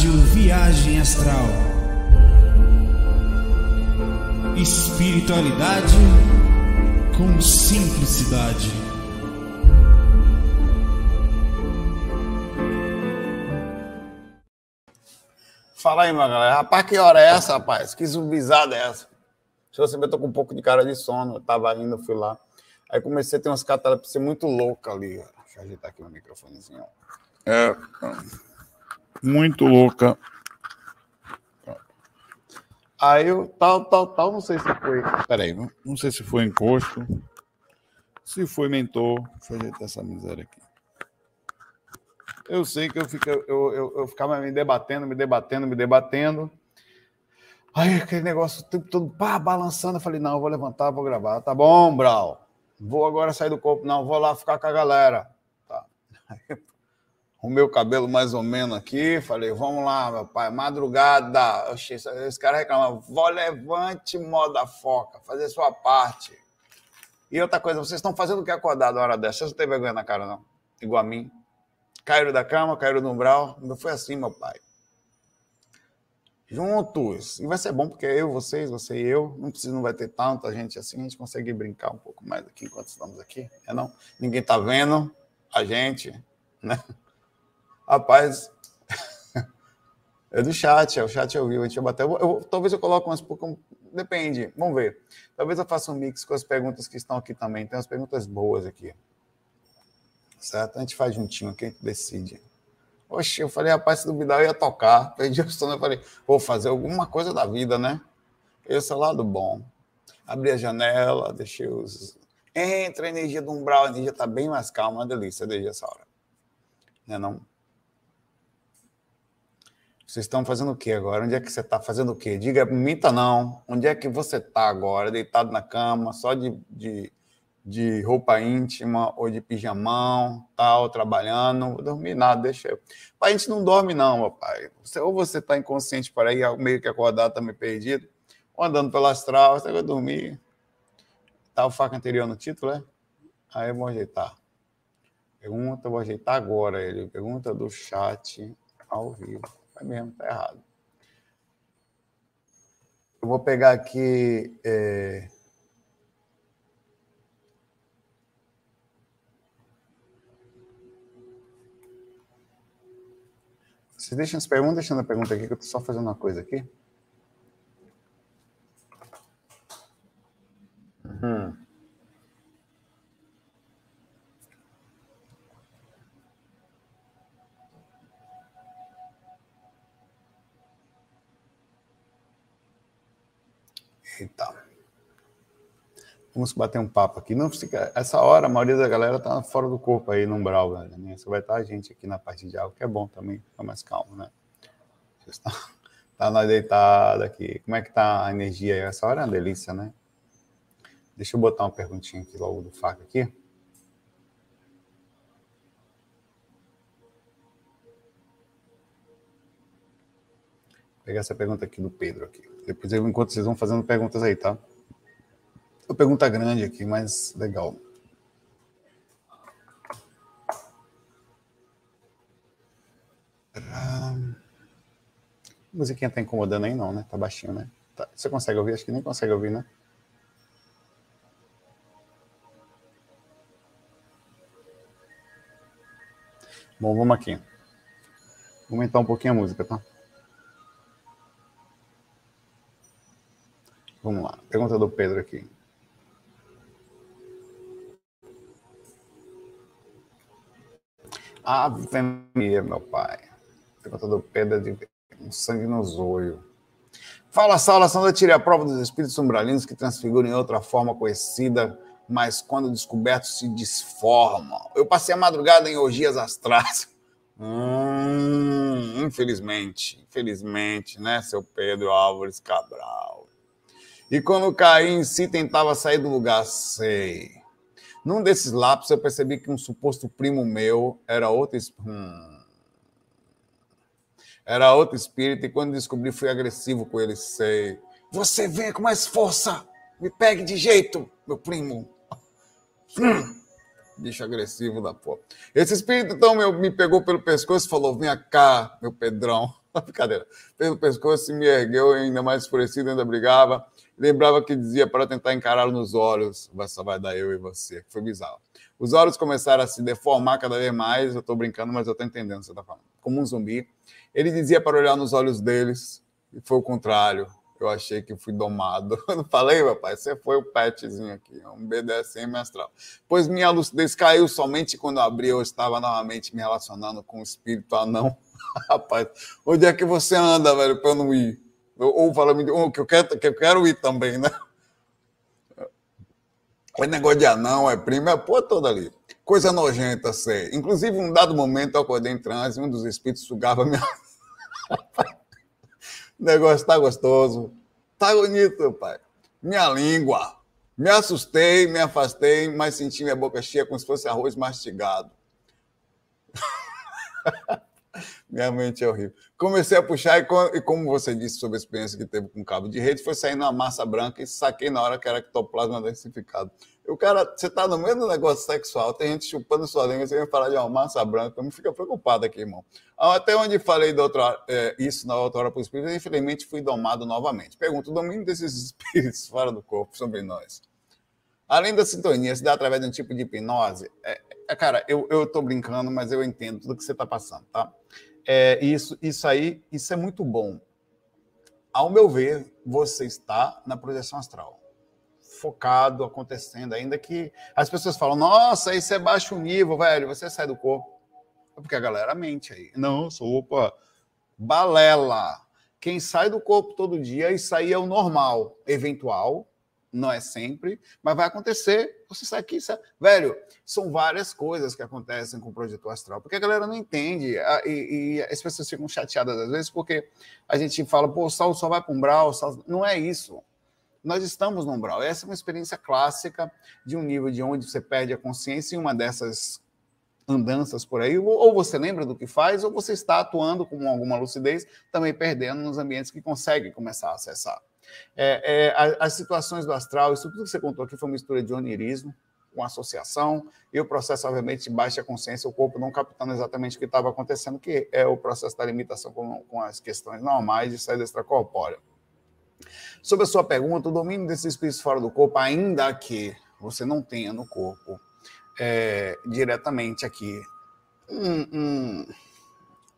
Rádio Viagem Astral. Espiritualidade com simplicidade. Fala aí, minha galera. Rapaz, que hora é essa, rapaz? Que zumbizada é essa? Se você ver, eu tô com um pouco de cara de sono. Eu tava indo, fui lá. Aí comecei a ter umas catalepsia muito louca ali. Deixa eu ajeitar aqui o microfonezinho. É. Muito louca. Aí eu, tal, tal, tal, não sei se foi. Peraí, não, não sei se foi encosto. Se foi mentor. Ajeitar essa miséria aqui. Eu sei que eu, fico, eu, eu, eu ficava me debatendo, me debatendo, me debatendo. Aí aquele negócio o tempo todo pá, balançando. Eu falei, não, vou levantar, vou gravar. Tá bom, Brau. Vou agora sair do corpo. Não, vou lá ficar com a galera. Tá. O meu cabelo mais ou menos aqui. Falei, vamos lá, meu pai, madrugada. Oxi, esse cara reclama, vó levante, moda foca, fazer sua parte. E outra coisa, vocês estão fazendo o que acordado na hora dessa? Vocês não têm vergonha na cara, não? Igual a mim. Caíram da cama, caíram no umbral. Não foi assim, meu pai. Juntos. E vai ser bom, porque eu, vocês, você e eu, não precisa, não vai ter tanta gente assim, a gente consegue brincar um pouco mais aqui enquanto estamos aqui. É não? Ninguém tá vendo a gente, né? Rapaz, é do chat, é o chat eu vi, a gente vai bater. Eu, eu, talvez eu coloque umas pouco, depende, vamos ver. Talvez eu faça um mix com as perguntas que estão aqui também. Tem umas perguntas boas aqui certo? A gente faz juntinho, quem decide. Oxe, eu falei, rapaz, se duvidar eu ia tocar. Perdi o sono, eu falei, vou fazer alguma coisa da vida, né? Esse é o lado bom. Abri a janela, deixei os... Entra a energia do umbral, a energia está bem mais calma, uma delícia desde essa hora. Não é não? Vocês estão fazendo o que agora? Onde é que você está fazendo o quê? Diga, minta não. Onde é que você está agora? Deitado na cama, só de, de de roupa íntima ou de pijamão, tal, trabalhando, vou dormir nada, deixa eu. Pai, a gente não dorme não, meu pai. Você, ou você está inconsciente para aí, meio que acordado, tá meio perdido, ou andando pelo astral, você vai dormir. Tá o faca anterior no título, é? Aí eu vou ajeitar. Pergunta, vou ajeitar agora ele. Pergunta do chat ao vivo. É mesmo, tá errado. Eu vou pegar aqui... É... Vocês deixam as perguntas, deixando a pergunta aqui, que eu estou só fazendo uma coisa aqui. Hum. Eita. Vamos bater um papo aqui. Não fica, essa hora, a maioria da galera tá fora do corpo aí no umbral, velho. Né? Só vai estar a gente aqui na parte de algo, que é bom também, fica mais calmo, né? Está, tá nós deitado aqui. Como é que tá a energia aí? Essa hora é uma delícia, né? Deixa eu botar uma perguntinha aqui logo do faca aqui. Vou pegar essa pergunta aqui do Pedro aqui. Depois eu enquanto vocês vão fazendo perguntas aí, tá? Uma pergunta grande aqui, mas legal. A musiquinha tá incomodando aí, não, né? Tá baixinho, né? Tá. Você consegue ouvir? Acho que nem consegue ouvir, né? Bom, vamos aqui. Vou aumentar um pouquinho a música, tá? Vamos lá. Pergunta do Pedro aqui. Ave Maria, meu pai. Levantador pedra de um sangue no. Fala, Saulo, Sandra, tire a prova dos espíritos umbralinos que transfiguram em outra forma conhecida, mas quando descobertos se desformam. Eu passei a madrugada em orgias astrais. Hum, infelizmente, infelizmente, né, seu Pedro Álvares Cabral. E quando caí em si, tentava sair do lugar, sei. Num desses lápis, eu percebi que um suposto primo meu era outro, hum, era outro espírito, e quando descobri, fui agressivo com ele. Sei. Você vem com mais força! Me pegue de jeito, meu primo! Hum. bicho agressivo da porra. Esse espírito, então, meu, me pegou pelo pescoço e falou: Vem cá, meu Pedrão. Brincadeira. Pelo pescoço, me ergueu, ainda mais escurecido, ainda brigava. Lembrava que dizia para tentar encará-lo nos olhos. Só vai dar eu e você. Foi bizarro. Os olhos começaram a se deformar cada vez mais. Eu estou brincando, mas eu estou entendendo o que você está falando. Como um zumbi. Ele dizia para olhar nos olhos deles, e foi o contrário. Eu achei que fui domado. Eu falei, pai, você foi o petzinho aqui, um BDSM astral. Pois minha lucidez caiu somente quando abri, eu estava novamente me relacionando com o espírito anão. Rapaz, onde é que você anda, velho, para eu não ir? Ou fala oh, que, eu quero, que eu quero ir também, né? É negócio de anão, é primo, é pô toda ali. Coisa nojenta, sei. Inclusive, um dado momento, eu acordei em transe, um dos espíritos sugava minha. O negócio tá gostoso. Tá bonito, pai. Minha língua. Me assustei, me afastei, mas senti minha boca cheia como se fosse arroz mastigado. minha mente é horrível. Comecei a puxar e, como você disse sobre a experiência que teve com cabo de rede, foi saindo uma massa branca e saquei na hora que era ectoplasma densificado. O cara, você está no meio do negócio sexual, tem gente chupando sua língua, você vem falar de uma massa branca, me fica preocupado aqui, irmão. Até onde falei outra, é, isso na outra hora para o espírito, infelizmente fui domado novamente. Pergunto, o domínio desses espíritos fora do corpo sobre nós, além da sintonia, se dá através de um tipo de hipnose? É, é, cara, eu estou brincando, mas eu entendo tudo que você está passando, tá? É, isso, isso aí, isso é muito bom. Ao meu ver, você está na projeção astral focado acontecendo, ainda que as pessoas falam, nossa, isso é baixo nível, velho, você sai do corpo. É porque a galera mente aí. Não, sou, opa, balela. Quem sai do corpo todo dia, isso aí é o normal, eventual, não é sempre, mas vai acontecer. Você sai aqui, sai... velho, são várias coisas que acontecem com o projeto astral, porque a galera não entende e, e as pessoas ficam chateadas às vezes porque a gente fala, pô, o sal só vai para umbral, sal... não é isso nós estamos no umbral. Essa é uma experiência clássica de um nível de onde você perde a consciência em uma dessas andanças por aí, ou você lembra do que faz, ou você está atuando com alguma lucidez, também perdendo nos ambientes que consegue começar a acessar. É, é, as situações do astral, isso tudo que você contou aqui foi uma mistura de onirismo com associação e o processo, obviamente, de baixa consciência, o corpo não captando exatamente o que estava acontecendo, que é o processo da limitação com, com as questões normais de saída extracorpórea. Sobre a sua pergunta, o domínio desses espíritos fora do corpo, ainda que você não tenha no corpo é, diretamente aqui,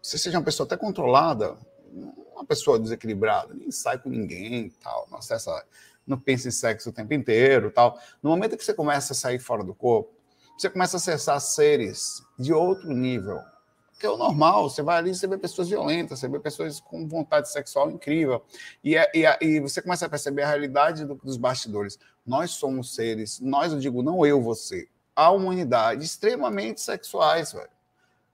você seja uma pessoa até controlada, uma pessoa desequilibrada, nem sai com ninguém, tal, não acessa, não pensa em sexo o tempo inteiro, tal. No momento que você começa a sair fora do corpo, você começa a acessar seres de outro nível, que é o normal. Você vai ali, você vê pessoas violentas, você vê pessoas com vontade sexual incrível. E, é, e, é, e você começa a perceber a realidade do, dos bastidores. Nós somos seres, nós, eu digo, não eu, você, a humanidade, extremamente sexuais, velho.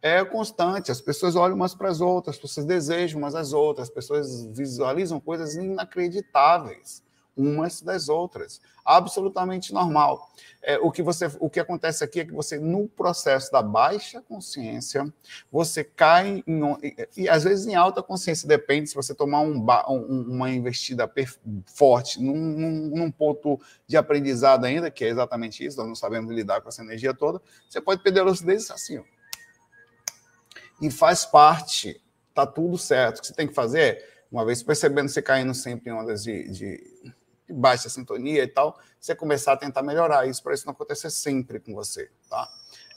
É constante, as pessoas olham umas para as outras, as pessoas desejam umas às outras, as pessoas visualizam coisas inacreditáveis umas das outras. Absolutamente normal. É, o, que você, o que acontece aqui é que você, no processo da baixa consciência, você cai em, e, às vezes em alta consciência, depende se você tomar um, uma investida forte num, num, num, ponto de aprendizado ainda, que é exatamente isso, nós não sabemos lidar com essa energia toda, você pode perder a lucidez assim. Ó. E faz parte, tá tudo certo. O que você tem que fazer é, uma vez percebendo você caindo sempre em ondas de, de baixa sintonia e tal, você começar a tentar melhorar isso para isso não acontecer sempre com você, tá?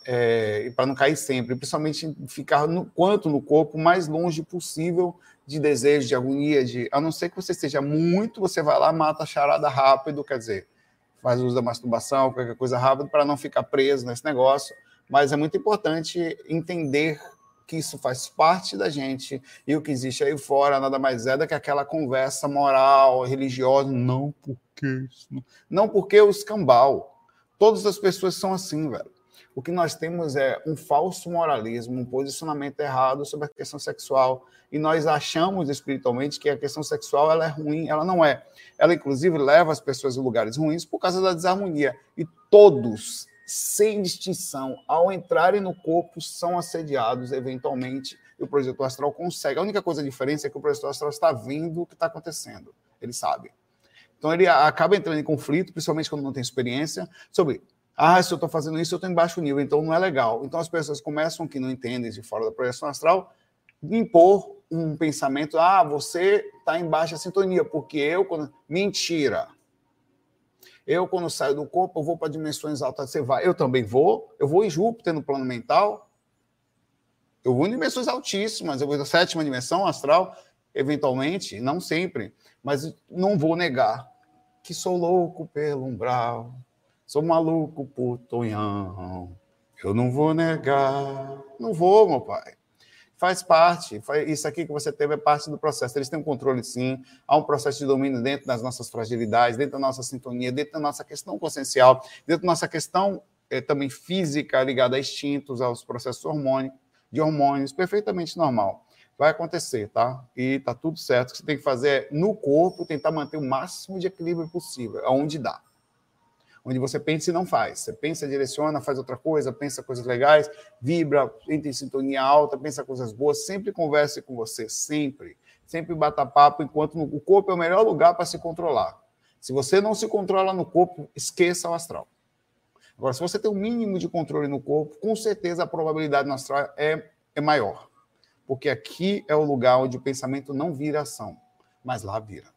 É, e para não cair sempre, principalmente ficar no quanto no corpo mais longe possível de desejo, de agonia, de a não ser que você esteja muito, você vai lá mata a charada rápido, quer dizer, faz uso da masturbação, qualquer coisa rápido para não ficar preso nesse negócio. Mas é muito importante entender que isso faz parte da gente e o que existe aí fora nada mais é do que aquela conversa moral, religiosa, não porque não porque o escambau. Todas as pessoas são assim, velho. O que nós temos é um falso moralismo, um posicionamento errado sobre a questão sexual. E nós achamos espiritualmente que a questão sexual ela é ruim, ela não é. Ela, inclusive, leva as pessoas a lugares ruins por causa da desarmonia. E todos sem distinção, ao entrarem no corpo, são assediados eventualmente, e o projetor astral consegue. A única coisa a diferença é que o projetor astral está vendo o que está acontecendo, ele sabe. Então ele acaba entrando em conflito, principalmente quando não tem experiência, sobre Ah, se eu estou fazendo isso, eu estou em baixo nível, então não é legal. Então as pessoas começam que não entendem de fora da projeção astral impor um pensamento, ah, você está em baixa sintonia, porque eu, quando... mentira. Eu, quando saio do corpo, eu vou para dimensões altas, você vai. Eu também vou, eu vou em Júpiter no plano mental, eu vou em dimensões altíssimas, eu vou na sétima dimensão astral, eventualmente, não sempre, mas não vou negar que sou louco pelo umbral, sou maluco por tonhão. Eu não vou negar, não vou, meu pai. Faz parte, isso aqui que você teve é parte do processo. Eles têm um controle, sim. Há um processo de domínio dentro das nossas fragilidades, dentro da nossa sintonia, dentro da nossa questão consciencial, dentro da nossa questão é, também física ligada a instintos, aos processos hormônicos, de hormônios, perfeitamente normal vai acontecer, tá? E tá tudo certo. O que você tem que fazer é, no corpo, tentar manter o máximo de equilíbrio possível, aonde dá. Onde você pensa e não faz. Você pensa, direciona, faz outra coisa, pensa coisas legais, vibra, entra em sintonia alta, pensa coisas boas, sempre converse com você, sempre. Sempre bata papo, enquanto o corpo é o melhor lugar para se controlar. Se você não se controla no corpo, esqueça o astral. Agora, se você tem o um mínimo de controle no corpo, com certeza a probabilidade no astral é, é maior porque aqui é o lugar onde o pensamento não vira ação, mas lá vira.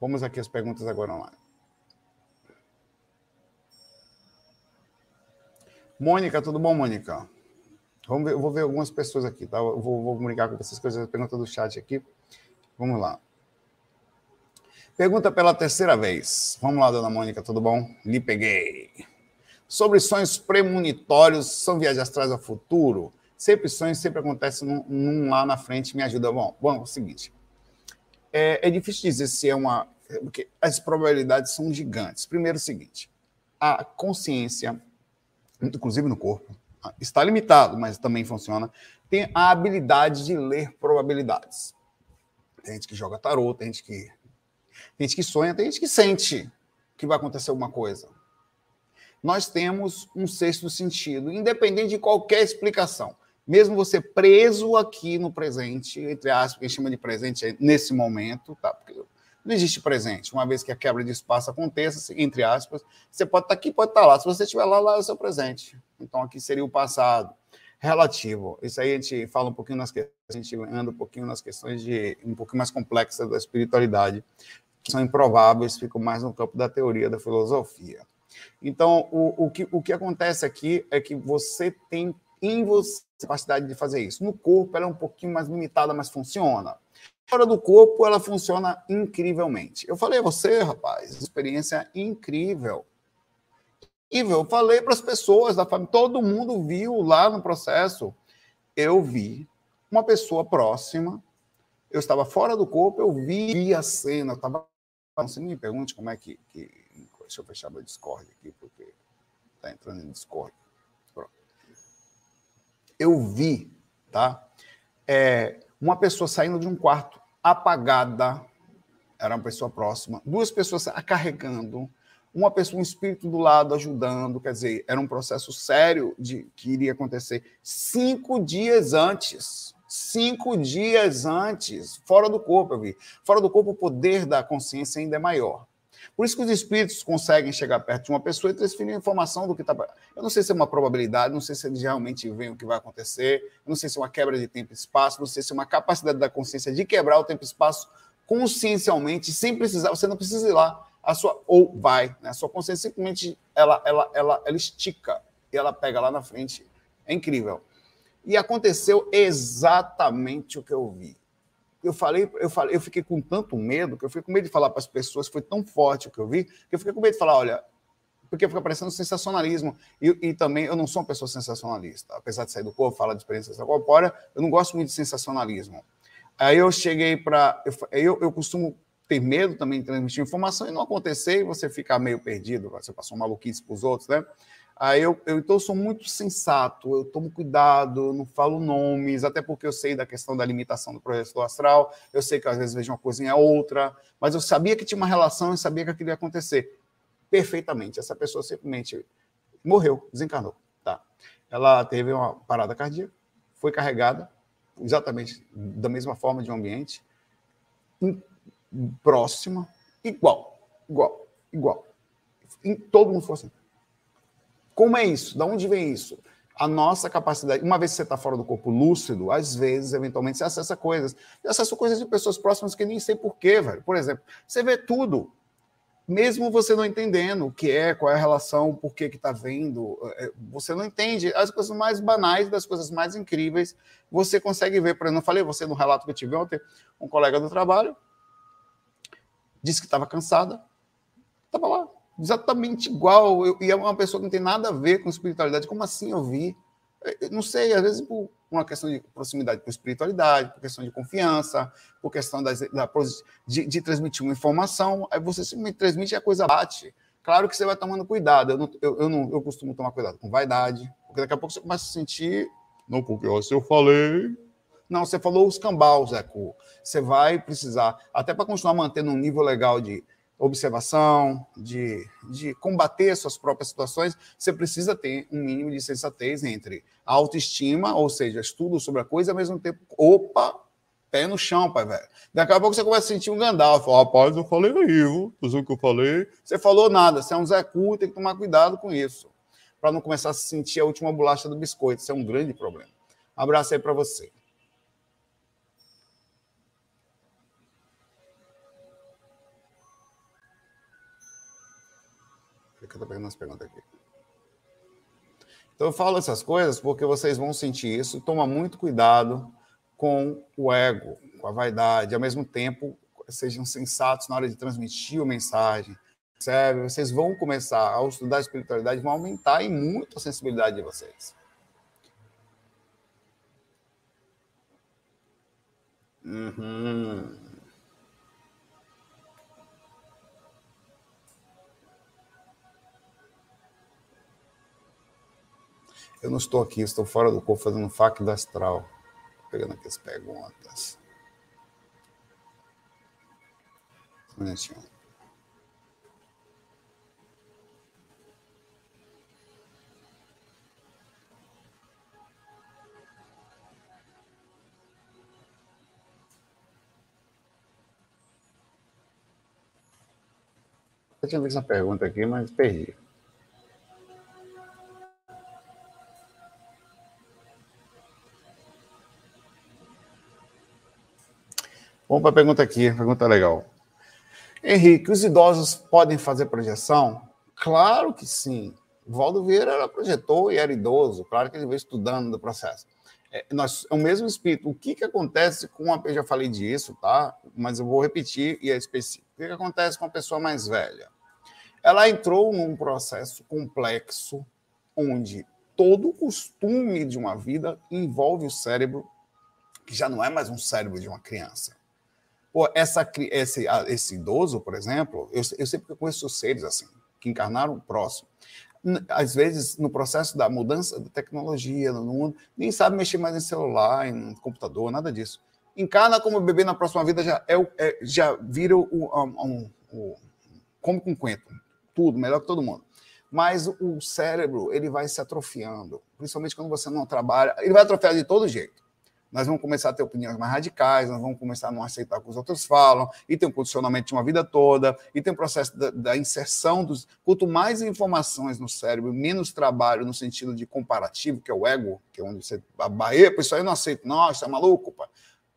Vamos aqui as perguntas agora online. Mônica, tudo bom, Mônica? Vamos ver, eu vou ver algumas pessoas aqui, tá? Eu vou, vou comunicar com vocês coisas, pergunta do chat aqui. Vamos lá. Pergunta pela terceira vez. Vamos lá, dona Mônica, tudo bom? Lhe peguei. Sobre sonhos premonitórios, são viagens astrais ao futuro? Sempre sonho, sempre acontece num, num, lá na frente, me ajuda. Bom, bom é o seguinte. É, é difícil dizer se é uma. Porque as probabilidades são gigantes. Primeiro, é o seguinte: a consciência, inclusive no corpo, está limitado, mas também funciona, tem a habilidade de ler probabilidades. Tem gente que joga tarô, tem gente que, tem gente que sonha, tem gente que sente que vai acontecer alguma coisa. Nós temos um sexto sentido, independente de qualquer explicação mesmo você preso aqui no presente, entre aspas, que a gente chama de presente nesse momento, tá? Porque não existe presente. Uma vez que a quebra de espaço aconteça, entre aspas, você pode estar aqui, pode estar lá. Se você estiver lá, lá é o seu presente. Então aqui seria o passado relativo. Isso aí a gente fala um pouquinho nas questões, a gente anda um pouquinho nas questões de um pouquinho mais complexas da espiritualidade, que são improváveis, ficam mais no campo da teoria da filosofia. Então, o, o, que, o que acontece aqui é que você tem em você capacidade de fazer isso. No corpo, ela é um pouquinho mais limitada, mas funciona. Fora do corpo, ela funciona incrivelmente. Eu falei a você, rapaz, experiência incrível. Incrível. Eu falei para as pessoas da família, todo mundo viu lá no processo. Eu vi uma pessoa próxima, eu estava fora do corpo, eu vi a cena, eu estava. Você me pergunte como é que, que. Deixa eu fechar meu Discord aqui, porque está entrando em Discord eu vi, tá? É, uma pessoa saindo de um quarto apagada, era uma pessoa próxima, duas pessoas carregando, uma pessoa, um espírito do lado ajudando, quer dizer, era um processo sério de que iria acontecer cinco dias antes. Cinco dias antes, fora do corpo, eu vi. Fora do corpo, o poder da consciência ainda é maior. Por isso que os espíritos conseguem chegar perto de uma pessoa e transferir informação do que está. Eu não sei se é uma probabilidade, não sei se eles realmente veem o que vai acontecer, não sei se é uma quebra de tempo e espaço, não sei se é uma capacidade da consciência de quebrar o tempo e espaço consciencialmente, sem precisar, você não precisa ir lá, a sua ou vai, né? A sua consciência simplesmente ela, ela, ela, ela estica e ela pega lá na frente. É incrível. E aconteceu exatamente o que eu vi eu falei, eu falei, eu fiquei com tanto medo que eu fiquei com medo de falar para as pessoas, foi tão forte o que eu vi, que eu fiquei com medo de falar, olha, porque fica parecendo sensacionalismo. E, e, também eu não sou uma pessoa sensacionalista. Apesar de sair do corpo, falar de experiência corpórea, eu não gosto muito de sensacionalismo. Aí eu cheguei para. Eu, eu, eu, costumo ter medo também de transmitir informação e não acontecer e você ficar meio perdido, você passou maluquice para os outros, né? Aí eu, eu então sou muito sensato, eu tomo cuidado, não falo nomes, até porque eu sei da questão da limitação do projeto astral, eu sei que às vezes vejo uma coisinha outra, mas eu sabia que tinha uma relação e sabia que aquilo ia acontecer perfeitamente. Essa pessoa simplesmente morreu, desencarnou, tá? Ela teve uma parada cardíaca, foi carregada exatamente da mesma forma de um ambiente próxima, igual, igual, igual. Em todo mundo fosse assim. Como é isso? Da onde vem isso? A nossa capacidade, uma vez que você está fora do corpo lúcido, às vezes, eventualmente, você acessa coisas. Você acessa coisas de pessoas próximas que nem sei porquê, velho. Por exemplo, você vê tudo mesmo você não entendendo o que é, qual é a relação, por que está vendo, é, você não entende as coisas mais banais das coisas mais incríveis, você consegue ver. Por exemplo, eu falei você no relato que eu tive ontem, um colega do trabalho disse que estava cansada, estava lá, exatamente igual, eu, e é uma pessoa que não tem nada a ver com espiritualidade. Como assim eu vi? Eu não sei, às vezes por uma questão de proximidade com espiritualidade, por questão de confiança, por questão das, da, de, de, transmitir uma informação, aí você simplesmente transmite e a coisa bate. Claro que você vai tomando cuidado. Eu, não, eu, eu, não, eu costumo tomar cuidado com vaidade, porque daqui a pouco você começa a sentir. Não, porque ó, se eu falei. Não, você falou os cambal, Zé Você vai precisar, até para continuar mantendo um nível legal de observação, de, de combater suas próprias situações, você precisa ter um mínimo de sensatez entre autoestima, ou seja, estudo sobre a coisa, ao mesmo tempo, opa, pé no chão, pai, velho. Daqui a pouco você começa a sentir um Gandalf. Rapaz, eu falei aí, o que eu falei? Você falou nada, você é um Zé Cu, tem que tomar cuidado com isso. Para não começar a sentir a última bolacha do biscoito. Isso é um grande problema. Um abraço aí para você. Que eu tô pegando as perguntas aqui. Então eu falo essas coisas porque vocês vão sentir isso. Toma muito cuidado com o ego, com a vaidade. Ao mesmo tempo, sejam sensatos na hora de transmitir a mensagem. Percebe? Vocês vão começar, ao estudar a espiritualidade, vão aumentar em muito a sensibilidade de vocês. Uhum. Eu não estou aqui, estou fora do corpo fazendo fac do astral. Pegando aqui as perguntas. Eu tinha visto essa pergunta aqui, mas perdi. Vamos para a pergunta aqui, pergunta legal. Henrique, os idosos podem fazer projeção? Claro que sim. Valdo Vieira era projetor e era idoso, claro que ele veio estudando do processo. É, nós, é o mesmo espírito. O que, que acontece com a. Eu já falei disso, tá? Mas eu vou repetir e é específico. O que, que acontece com a pessoa mais velha? Ela entrou num processo complexo onde todo o costume de uma vida envolve o cérebro, que já não é mais um cérebro de uma criança. Pô, essa, esse, esse idoso, por exemplo, eu, eu sempre conheço seres assim, que encarnaram próximo. Às vezes, no processo da mudança da tecnologia no mundo, nem sabe mexer mais em celular, em computador, nada disso. Encarna como bebê na próxima vida, já, é, é já vira o, um, um, como com quento, tudo, melhor que todo mundo. Mas o cérebro, ele vai se atrofiando, principalmente quando você não trabalha, ele vai atrofiar de todo jeito nós vamos começar a ter opiniões mais radicais, nós vamos começar a não aceitar o que os outros falam, e tem um condicionamento de uma vida toda, e tem um processo da, da inserção dos. Quanto mais informações no cérebro, menos trabalho no sentido de comparativo, que é o ego, que é onde você. A isso aí eu não aceito, não, isso é maluco, pai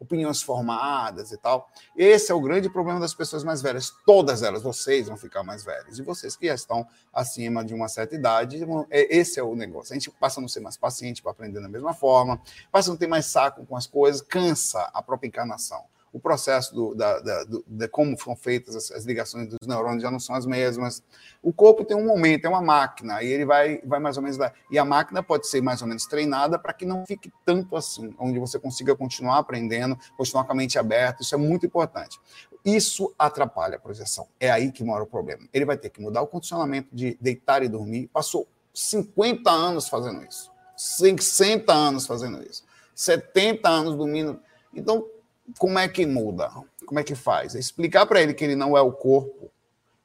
opiniões formadas e tal. Esse é o grande problema das pessoas mais velhas. Todas elas, vocês vão ficar mais velhos. E vocês que já estão acima de uma certa idade, é, esse é o negócio. A gente passa a não ser mais paciente para aprender da mesma forma, passa a não ter mais saco com as coisas, cansa a própria encarnação o processo do, da, da, do, de como foram feitas as, as, ligações dos neurônios já não são as mesmas. O corpo tem um momento, é uma máquina, e ele vai, vai mais ou menos lá. E a máquina pode ser mais ou menos treinada para que não fique tanto assim, onde você consiga continuar aprendendo, continuar com a mente aberta. Isso é muito importante. Isso atrapalha a projeção. É aí que mora o problema. Ele vai ter que mudar o condicionamento de deitar e dormir. Passou 50 anos fazendo isso. 60 anos fazendo isso. 70 anos dormindo. Então, como é que muda? Como é que faz? Explicar para ele que ele não é o corpo.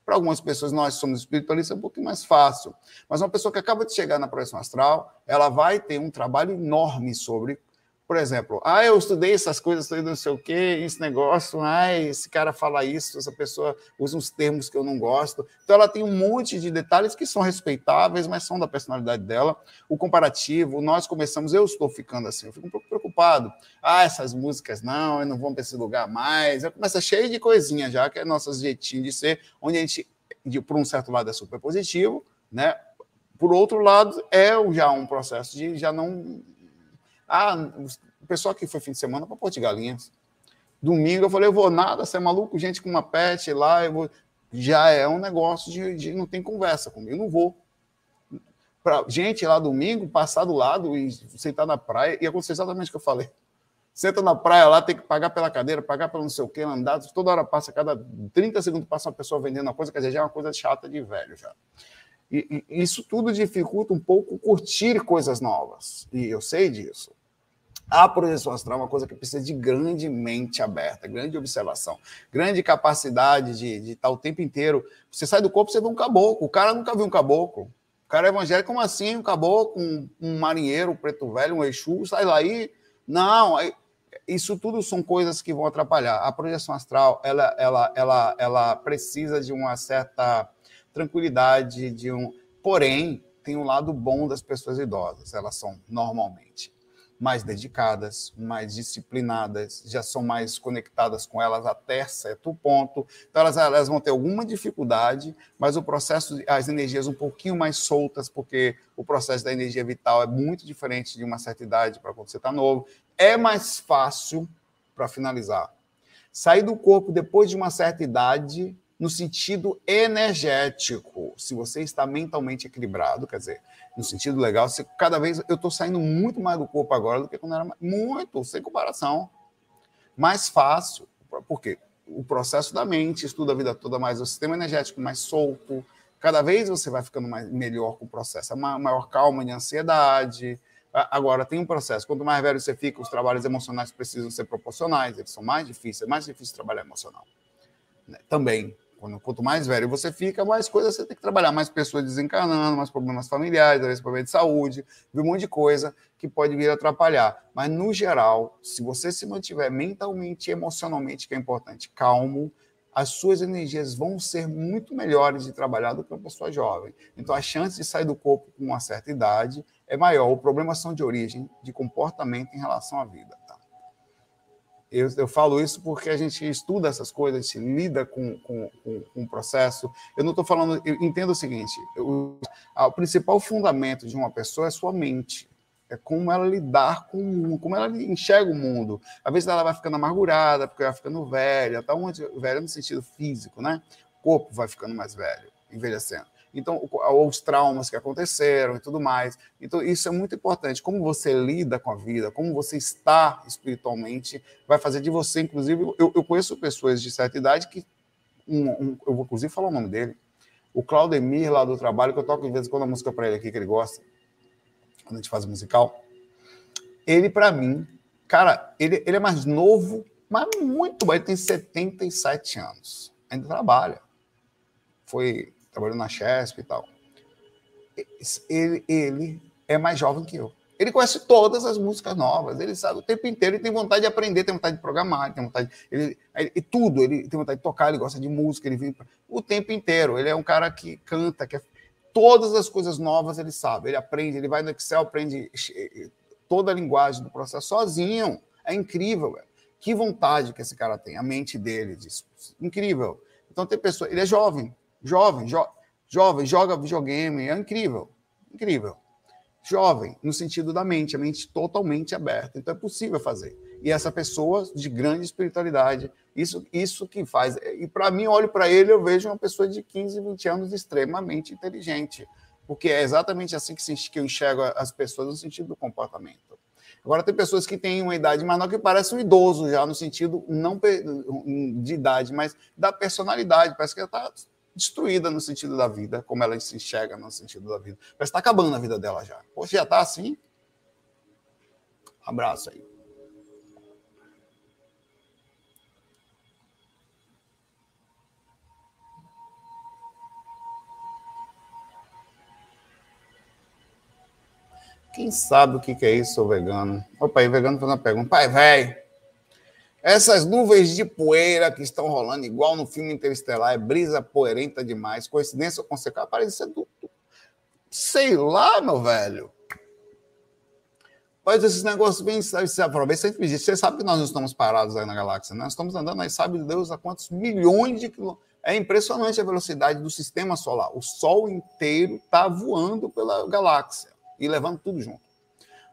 Para algumas pessoas, nós somos espiritualistas, é um pouquinho mais fácil. Mas uma pessoa que acaba de chegar na projeção astral, ela vai ter um trabalho enorme sobre por exemplo, ah, eu estudei essas coisas, não sei o quê, esse negócio, ah, esse cara fala isso, essa pessoa usa uns termos que eu não gosto. Então, ela tem um monte de detalhes que são respeitáveis, mas são da personalidade dela. O comparativo, nós começamos, eu estou ficando assim, eu fico um pouco preocupado. Ah, essas músicas não, eu não vou para esse lugar mais. Eu começo cheio de coisinha já, que é nosso jeitinho de ser, onde a gente, de, por um certo lado, é super positivo, né? Por outro lado, é já um processo de já não ah, o pessoal que foi fim de semana para Porto de Galinhas. Domingo eu falei, eu vou nada, você é maluco, gente com uma pet lá, eu vou... já é um negócio de, de não tem conversa comigo, não vou. Pra gente lá domingo, passar do lado e sentar na praia, e aconteceu exatamente o que eu falei. Senta na praia lá, tem que pagar pela cadeira, pagar pelo não sei o quê, andar, toda hora passa, cada 30 segundos passa uma pessoa vendendo uma coisa, quer dizer, já é uma coisa chata de velho já. E, e isso tudo dificulta um pouco curtir coisas novas. E eu sei disso. A projeção astral é uma coisa que precisa de grande mente aberta, grande observação, grande capacidade de, de estar o tempo inteiro. Você sai do corpo, você vê um caboclo. O cara nunca viu um caboclo. O cara é evangélico, como assim? Um caboclo, um, um marinheiro, um preto velho, um Exu, sai lá e. Não, isso tudo são coisas que vão atrapalhar. A projeção astral, ela, ela, ela, ela precisa de uma certa tranquilidade, de um. Porém, tem um lado bom das pessoas idosas. Elas são normalmente mais dedicadas, mais disciplinadas, já são mais conectadas com elas até certo ponto. Então, elas, elas vão ter alguma dificuldade, mas o processo, as energias um pouquinho mais soltas, porque o processo da energia vital é muito diferente de uma certa idade para quando você está novo. É mais fácil, para finalizar, sair do corpo depois de uma certa idade no sentido energético. Se você está mentalmente equilibrado, quer dizer, no sentido legal, você, cada vez eu estou saindo muito mais do corpo agora do que quando era muito, sem comparação. Mais fácil. Por quê? O processo da mente estuda a vida toda mais o sistema energético mais solto. Cada vez você vai ficando mais, melhor com o processo, uma maior calma de ansiedade. Agora, tem um processo. Quanto mais velho você fica, os trabalhos emocionais precisam ser proporcionais, eles são mais difíceis, é mais difícil trabalhar emocional. Né? Também, Quanto mais velho você fica, mais coisas você tem que trabalhar, mais pessoas desencarnando, mais problemas familiares, às vezes problemas de saúde, um monte de coisa que pode vir atrapalhar. Mas, no geral, se você se mantiver mentalmente e emocionalmente, que é importante, calmo, as suas energias vão ser muito melhores de trabalhar do que uma pessoa jovem. Então, a chance de sair do corpo com uma certa idade é maior. O problema são de origem, de comportamento em relação à vida. Eu, eu, falo isso porque a gente estuda essas coisas, a gente lida com, com, com, com o processo. Eu não estou falando, eu entendo o seguinte: eu, o principal fundamento de uma pessoa é sua mente. É como ela lidar com o mundo, como ela enxerga o mundo. Às vezes ela vai ficando amargurada, porque vai ficando velha, tá onde velha no sentido físico, né? O corpo vai ficando mais velho, envelhecendo. Então, os traumas que aconteceram e tudo mais. Então, isso é muito importante. Como você lida com a vida, como você está espiritualmente, vai fazer de você, inclusive. Eu, eu conheço pessoas de certa idade que. Um, um, eu vou, inclusive, falar o nome dele. O Claudemir, lá do trabalho, que eu toco de vez em quando a música para ele aqui, que ele gosta, quando a gente faz musical. Ele, para mim, cara, ele, ele é mais novo, mas muito Ele tem 77 anos. Ainda trabalha. Foi trabalhou na Chesp e tal. Ele, ele é mais jovem que eu. Ele conhece todas as músicas novas, ele sabe o tempo inteiro, ele tem vontade de aprender, tem vontade de programar, tem vontade. Ele, ele, tudo, ele tem vontade de tocar, ele gosta de música, ele vive o tempo inteiro. Ele é um cara que canta, que é, todas as coisas novas ele sabe, ele aprende, ele vai no Excel, aprende toda a linguagem do processo sozinho. É incrível, velho. Que vontade que esse cara tem, a mente dele disso. Incrível. Então tem pessoa, ele é jovem, Jovem, jo, jovem, joga videogame, é incrível, incrível. Jovem, no sentido da mente, a mente totalmente aberta. Então é possível fazer. E essa pessoa de grande espiritualidade, isso, isso que faz. E para mim, olho para ele, eu vejo uma pessoa de 15, 20 anos extremamente inteligente. Porque é exatamente assim que, eu enxergo as pessoas no sentido do comportamento. Agora, tem pessoas que têm uma idade menor que parece um idoso já, no sentido não de idade, mas da personalidade. Parece que está destruída no sentido da vida, como ela se enxerga no sentido da vida. Que está acabando a vida dela já. Poxa, já está assim? Abraço aí. Quem sabe o que é isso, vegano? Opa, aí, vegano fazendo uma pergunta. Pai, velho, essas nuvens de poeira que estão rolando, igual no filme Interestelar, é brisa poeirenta demais. Coincidência ou consequência? Parece ser do. Sei lá, meu velho. Mas esses negócios vêm se. Sempre você sabe que nós não estamos parados aí na galáxia, né? Nós estamos andando aí, sabe Deus, há quantos milhões de quilômetros. É impressionante a velocidade do sistema solar. O Sol inteiro está voando pela galáxia e levando tudo junto.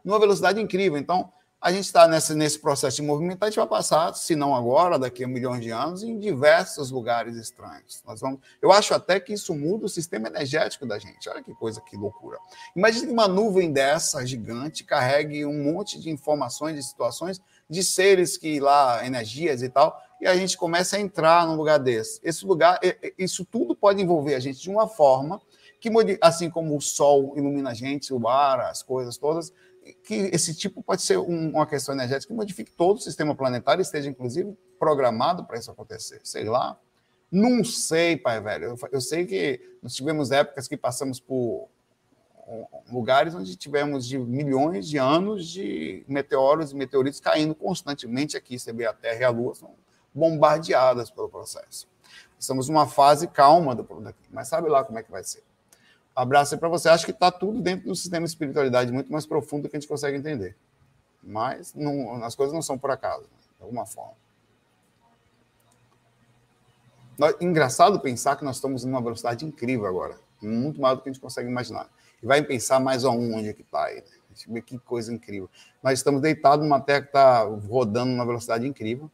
Numa velocidade incrível. Então, a gente está nesse, nesse processo de movimento, a gente vai passar, se não agora, daqui a milhões de anos, em diversos lugares estranhos. Nós vamos, eu acho até que isso muda o sistema energético da gente. Olha que coisa, que loucura. Imagine uma nuvem dessa gigante carregue um monte de informações, de situações, de seres que lá, energias e tal, e a gente começa a entrar num lugar desse. Esse lugar, isso tudo pode envolver a gente de uma forma que, assim como o sol ilumina a gente, o ar, as coisas todas, que esse tipo pode ser um, uma questão energética que modifique todo o sistema planetário, esteja inclusive programado para isso acontecer. Sei lá. Não sei, pai velho. Eu, eu, sei que nós tivemos épocas que passamos por lugares onde tivemos de milhões de anos de meteoros e meteoritos caindo constantemente aqui. Você vê a Terra e a Lua são bombardeadas pelo processo. Estamos numa fase calma do daqui, mas sabe lá como é que vai ser abraço aí para você. Acho que está tudo dentro do sistema de espiritualidade muito mais profundo do que a gente consegue entender. Mas não, as coisas não são por acaso, de alguma forma. Engraçado pensar que nós estamos em uma velocidade incrível agora, muito maior do que a gente consegue imaginar. E vai pensar mais aonde é que está aí. Né? Que coisa incrível. Nós estamos deitados numa terra que está rodando numa velocidade incrível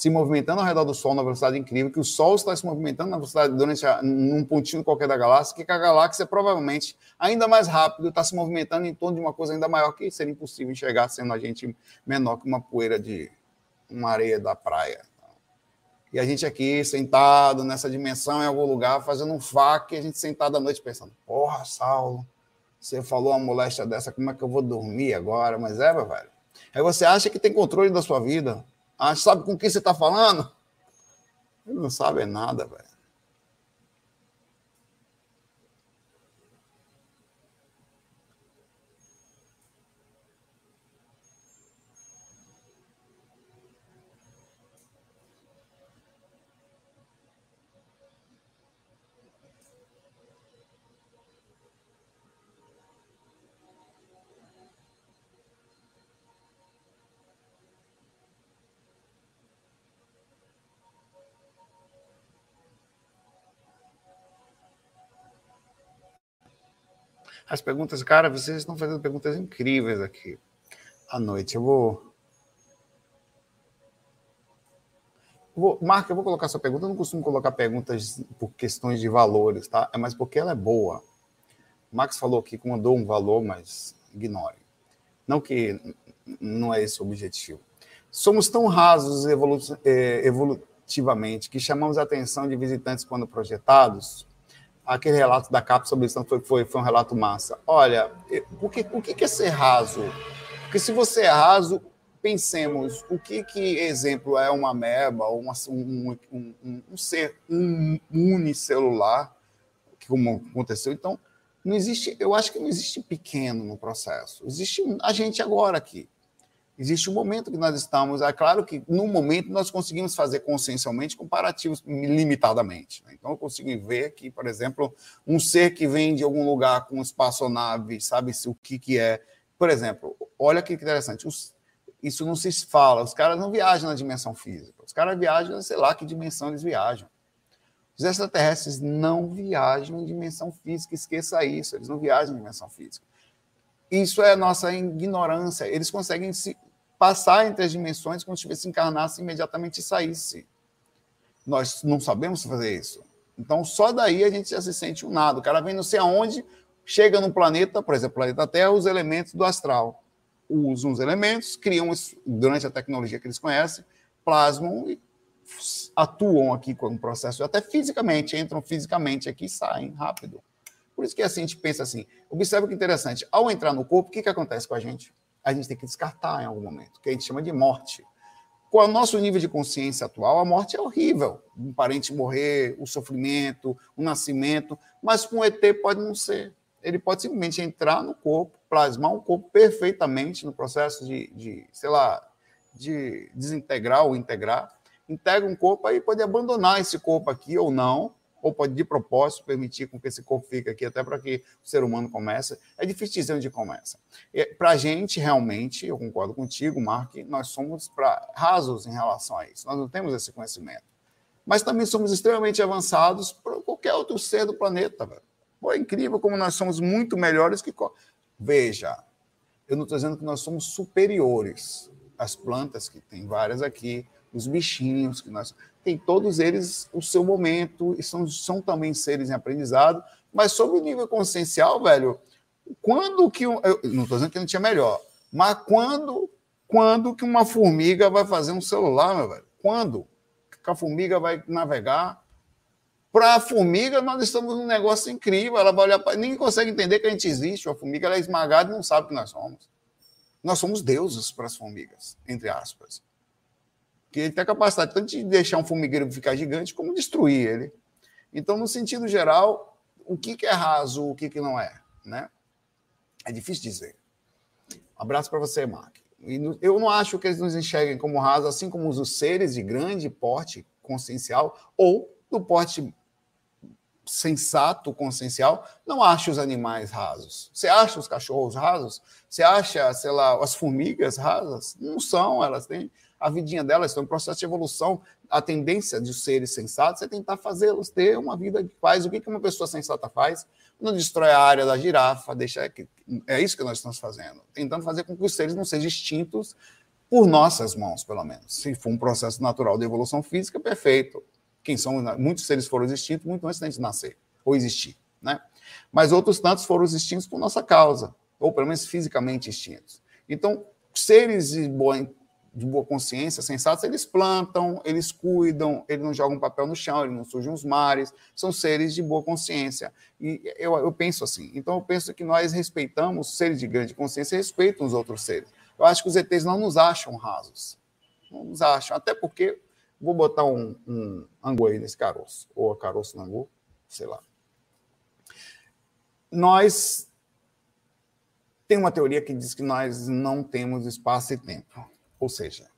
se movimentando ao redor do Sol na velocidade incrível, que o Sol está se movimentando na velocidade durante a, num pontinho qualquer da galáxia, que a galáxia provavelmente ainda mais rápido está se movimentando em torno de uma coisa ainda maior que seria impossível enxergar sendo a gente menor que uma poeira de uma areia da praia. E a gente aqui sentado nessa dimensão em algum lugar fazendo um fac, e a gente sentado à noite pensando: porra, Saulo, você falou uma moléstia dessa, como é que eu vou dormir agora? Mas é, meu velho. Aí você acha que tem controle da sua vida. Ah, sabe com quem você está falando? Ele não sabe nada, velho. As perguntas, cara, vocês estão fazendo perguntas incríveis aqui à noite. Eu vou. Marca, eu vou colocar sua pergunta. Eu não costumo colocar perguntas por questões de valores, tá? É mais porque ela é boa. O Max falou aqui que mandou um valor, mas ignore. Não que não é esse o objetivo. Somos tão rasos eh, evolutivamente que chamamos a atenção de visitantes quando projetados aquele relato da capa sobre isso foi, foi, foi um relato massa. Olha, o que, o que é ser raso? Porque se você é raso, pensemos o que, que exemplo é uma meba, uma, um, um, um, ser um, unicelular, como aconteceu. Então, não existe, eu acho que não existe pequeno no processo. Existe a gente agora aqui. Existe um momento que nós estamos. É claro que, no momento, nós conseguimos fazer consciencialmente comparativos limitadamente. Né? Então, eu consigo ver que, por exemplo, um ser que vem de algum lugar com espaçonave, sabe-se o que, que é. Por exemplo, olha que interessante. Os, isso não se fala. Os caras não viajam na dimensão física. Os caras viajam, sei lá que dimensão eles viajam. Os extraterrestres não viajam em dimensão física, esqueça isso, eles não viajam em dimensão física. Isso é a nossa ignorância. Eles conseguem se passar entre as dimensões como se encarnasse imediatamente e saísse. Nós não sabemos fazer isso. Então, só daí a gente já se sente um nada. O cara vem não sei aonde, chega no planeta, por exemplo, planeta Terra, os elementos do astral. Usam os elementos, criam, durante a tecnologia que eles conhecem, plasmam e atuam aqui com o processo, até fisicamente, entram fisicamente aqui e saem rápido. Por isso que assim, a gente pensa assim, observa que interessante, ao entrar no corpo, o que, que acontece com a gente? A gente tem que descartar em algum momento, que a gente chama de morte. Com o nosso nível de consciência atual, a morte é horrível. Um parente morrer, o sofrimento, o nascimento, mas com o ET pode não ser. ele pode simplesmente entrar no corpo, plasmar um corpo perfeitamente no processo de, de sei lá, de desintegrar ou integrar, integra um corpo, aí pode abandonar esse corpo aqui ou não, ou pode de propósito permitir com que esse corpo fique aqui até para que o ser humano comece. É difícil dizer onde começa. Para a gente, realmente, eu concordo contigo, Mark, nós somos pra, rasos em relação a isso. Nós não temos esse conhecimento. Mas também somos extremamente avançados para qualquer outro ser do planeta. Pô, é incrível como nós somos muito melhores que. Veja, eu não estou dizendo que nós somos superiores às plantas, que tem várias aqui, os bichinhos que nós tem todos eles o seu momento e são, são também seres em aprendizado, mas sobre o nível consciencial, velho, quando que eu não estou dizendo que não tinha melhor, mas quando quando que uma formiga vai fazer um celular, meu velho? Quando que a formiga vai navegar? Para a formiga, nós estamos num negócio incrível. Ela vai olhar para. Ninguém consegue entender que a gente existe. A formiga ela é esmagada e não sabe que nós somos. Nós somos deuses para as formigas, entre aspas que ele tem a capacidade tanto de deixar um formigueiro ficar gigante, como destruir ele. Então, no sentido geral, o que, é raso, o que, não é? Né? É difícil dizer. Um abraço para você, Mark. eu não acho que eles nos enxerguem como raso, assim como os seres de grande porte consciencial ou do porte sensato, consciencial, não acho os animais rasos. Você acha os cachorros rasos? Você acha, sei lá, as formigas rasas? Não são, elas têm a vidinha delas estão em processo de evolução. A tendência de seres sensatos é tentar fazê-los ter uma vida de paz. O que uma pessoa sensata faz? Não destrói a área da girafa, deixa. É isso que nós estamos fazendo. Tentando fazer com que os seres não sejam extintos por nossas mãos, pelo menos. Se for um processo natural de evolução física, perfeito. Quem são muitos seres foram extintos muito antes de nascer ou existir, né? Mas outros tantos foram extintos por nossa causa, ou pelo menos fisicamente extintos. Então, seres de boa de boa consciência, sensatos, eles plantam, eles cuidam, eles não jogam papel no chão, eles não sujam os mares, são seres de boa consciência. E eu, eu penso assim. Então, eu penso que nós respeitamos seres de grande consciência e respeitam os outros seres. Eu acho que os ETs não nos acham rasos. Não nos acham. Até porque, vou botar um, um angu aí nesse caroço, ou a caroço no angu, sei lá. Nós. Tem uma teoria que diz que nós não temos espaço e tempo. Ou seja,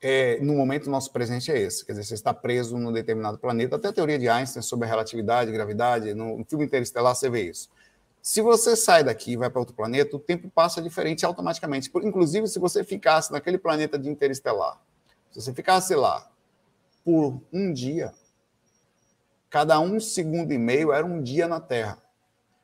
é, no momento nosso presente é esse. Quer dizer, você está preso num determinado planeta. Até a teoria de Einstein sobre a relatividade, gravidade, no filme Interestelar você vê isso. Se você sai daqui e vai para outro planeta, o tempo passa diferente automaticamente. Inclusive, se você ficasse naquele planeta de Interestelar, se você ficasse lá por um dia, cada um segundo e meio era um dia na Terra.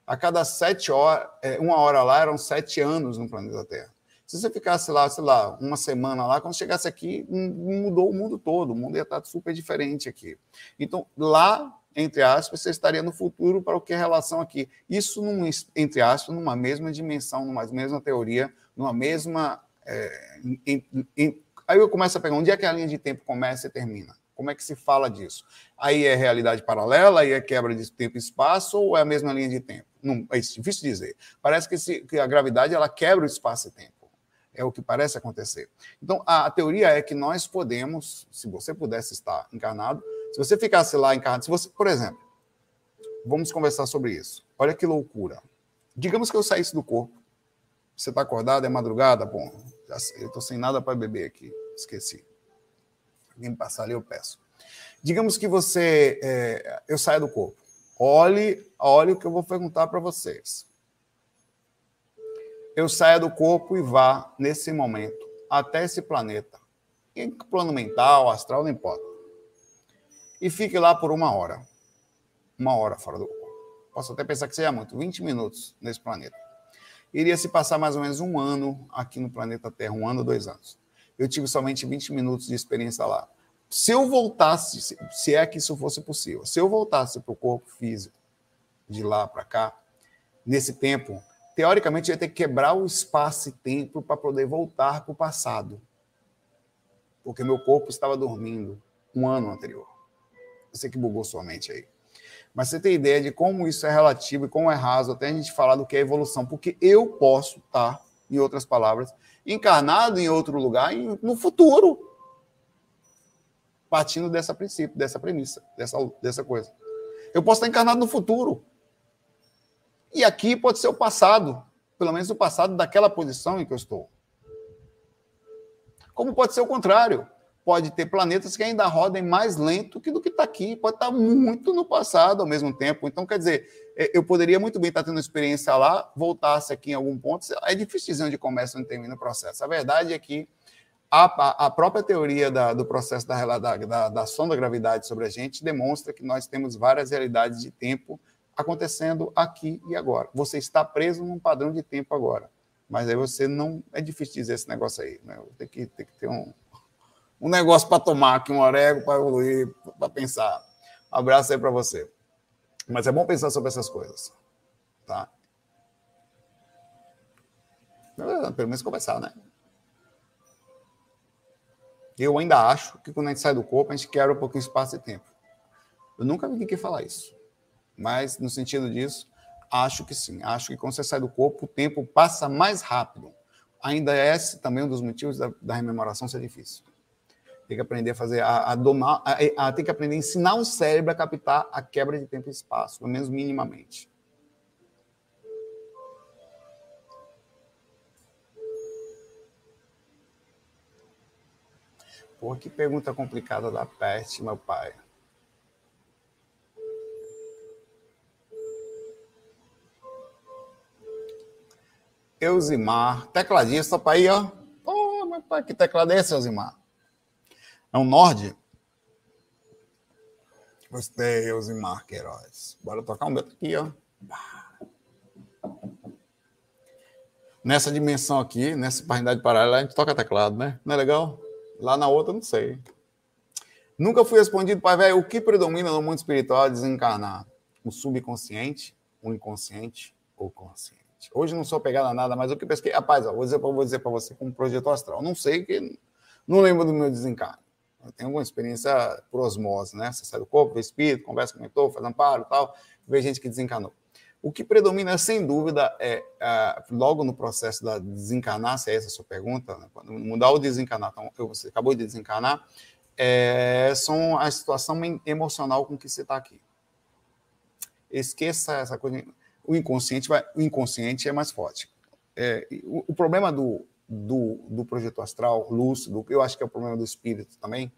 A cada sete horas, é, uma hora lá eram sete anos no planeta Terra. Se você ficasse lá, sei lá, uma semana lá, quando chegasse aqui, mudou o mundo todo, o mundo ia estar super diferente aqui. Então, lá, entre aspas, você estaria no futuro para o que é relação aqui. Isso, num, entre aspas, numa mesma dimensão, numa mesma teoria, numa mesma. É, em, em, aí eu começo a pegar onde é que a linha de tempo começa e termina. Como é que se fala disso? Aí é realidade paralela, aí é quebra de tempo e espaço, ou é a mesma linha de tempo? Não, é difícil dizer. Parece que, se, que a gravidade ela quebra o espaço e tempo. É o que parece acontecer. Então, a, a teoria é que nós podemos, se você pudesse estar encarnado, se você ficasse lá encarnado, se você, por exemplo, vamos conversar sobre isso. Olha que loucura. Digamos que eu saísse do corpo. Você está acordado, é madrugada? Bom, já, eu estou sem nada para beber aqui. Esqueci. Alguém passar ali, eu peço. Digamos que você, é, eu saia do corpo. Olhe, olhe o que eu vou perguntar para vocês eu saia do corpo e vá, nesse momento, até esse planeta. Em plano mental, astral, não importa. E fique lá por uma hora. Uma hora fora do corpo. Posso até pensar que seja muito, 20 minutos nesse planeta. Iria se passar mais ou menos um ano aqui no planeta Terra, um ano, dois anos. Eu tive somente 20 minutos de experiência lá. Se eu voltasse, se é que isso fosse possível, se eu voltasse para o corpo físico, de lá para cá, nesse tempo, teoricamente, ia ter que quebrar o espaço e tempo para poder voltar para o passado. Porque meu corpo estava dormindo um ano anterior. Sei que bugou sua mente aí. Mas você tem ideia de como isso é relativo e como é raso até a gente falar do que é evolução. Porque eu posso estar, em outras palavras, encarnado em outro lugar no futuro. Partindo dessa princípio, dessa premissa, dessa, dessa coisa. Eu posso estar encarnado no futuro E aqui pode ser o passado, pelo menos o passado daquela posição em que eu estou. Como pode ser o contrário. Pode ter planetas que ainda rodem mais lento que do que está aqui, pode estar tá muito no passado ao mesmo tempo. Então, quer dizer, é, eu poderia muito bem estar tá tendo experiência lá, voltasse aqui em algum ponto. É difícil dizer onde começa e onde termina o processo. A verdade é que a, a própria teoria da, do processo da, da, da, da sonda gravidade sobre a gente demonstra que nós temos várias realidades de tempo acontecendo aqui e agora. Você está preso num padrão de tempo agora. Mas aí você não. É difícil dizer esse negócio aí. Né? Tem, que, tem que ter um, um negócio para tomar aqui, um orégano para evoluir, para pensar. Um abraço aí para você. Mas é bom pensar sobre essas coisas. Tá? Pelo menos conversar, né? Eu ainda acho que quando a gente sai do corpo, a gente quer um pouquinho espaço e tempo. Eu nunca vi ninguém falar isso. Mas, no sentido disso, acho que sim. Acho que quando você sai do corpo, o tempo passa mais rápido. Ainda é esse também um dos motivos da, da rememoração ser difícil. Tem que aprender a fazer, a, a domar, a, a, tem que aprender a ensinar o cérebro a captar a quebra de tempo e espaço, pelo menos minimamente. Pô, que pergunta complicada da peste, meu pai. Eusimar, tecladista, pai, ó. Pô, pai, que teclado é esse, Eusimar? É um Nord? Gostei, Eusimar Queiroz. Bora tocar um beto aqui, ó. Nessa dimensão aqui, nessa paridade paralela, a gente toca teclado, né? Não é legal? Lá na outra, não sei. Nunca fui respondido, pai velho, o que predomina no mundo espiritual é desencarnar? O subconsciente, o inconsciente ou consciente? Hoje não sou pegado a nada, mas o que pesquei, rapaz, ó, vou dizer para você como projeto astral. Não sei que não lembro do meu desencarno. Eu tenho alguma experiência por osmose, né? Você sai do corpo, vê espírito, conversa com o mentor, faz amparo e tal, vê gente que desencarnou. O que predomina, sem dúvida, é, é logo no processo da desencarnar, se é essa a sua pergunta, né? quando mudar o desencarnar, então você acabou de desencarnar, é, são a situação emocional com que você está aqui. Esqueça essa coisa. O inconsciente, vai, o inconsciente é mais forte. É, o, o, problema do, do, do projeto astral lúcido, eu acho que é o problema do espírito também,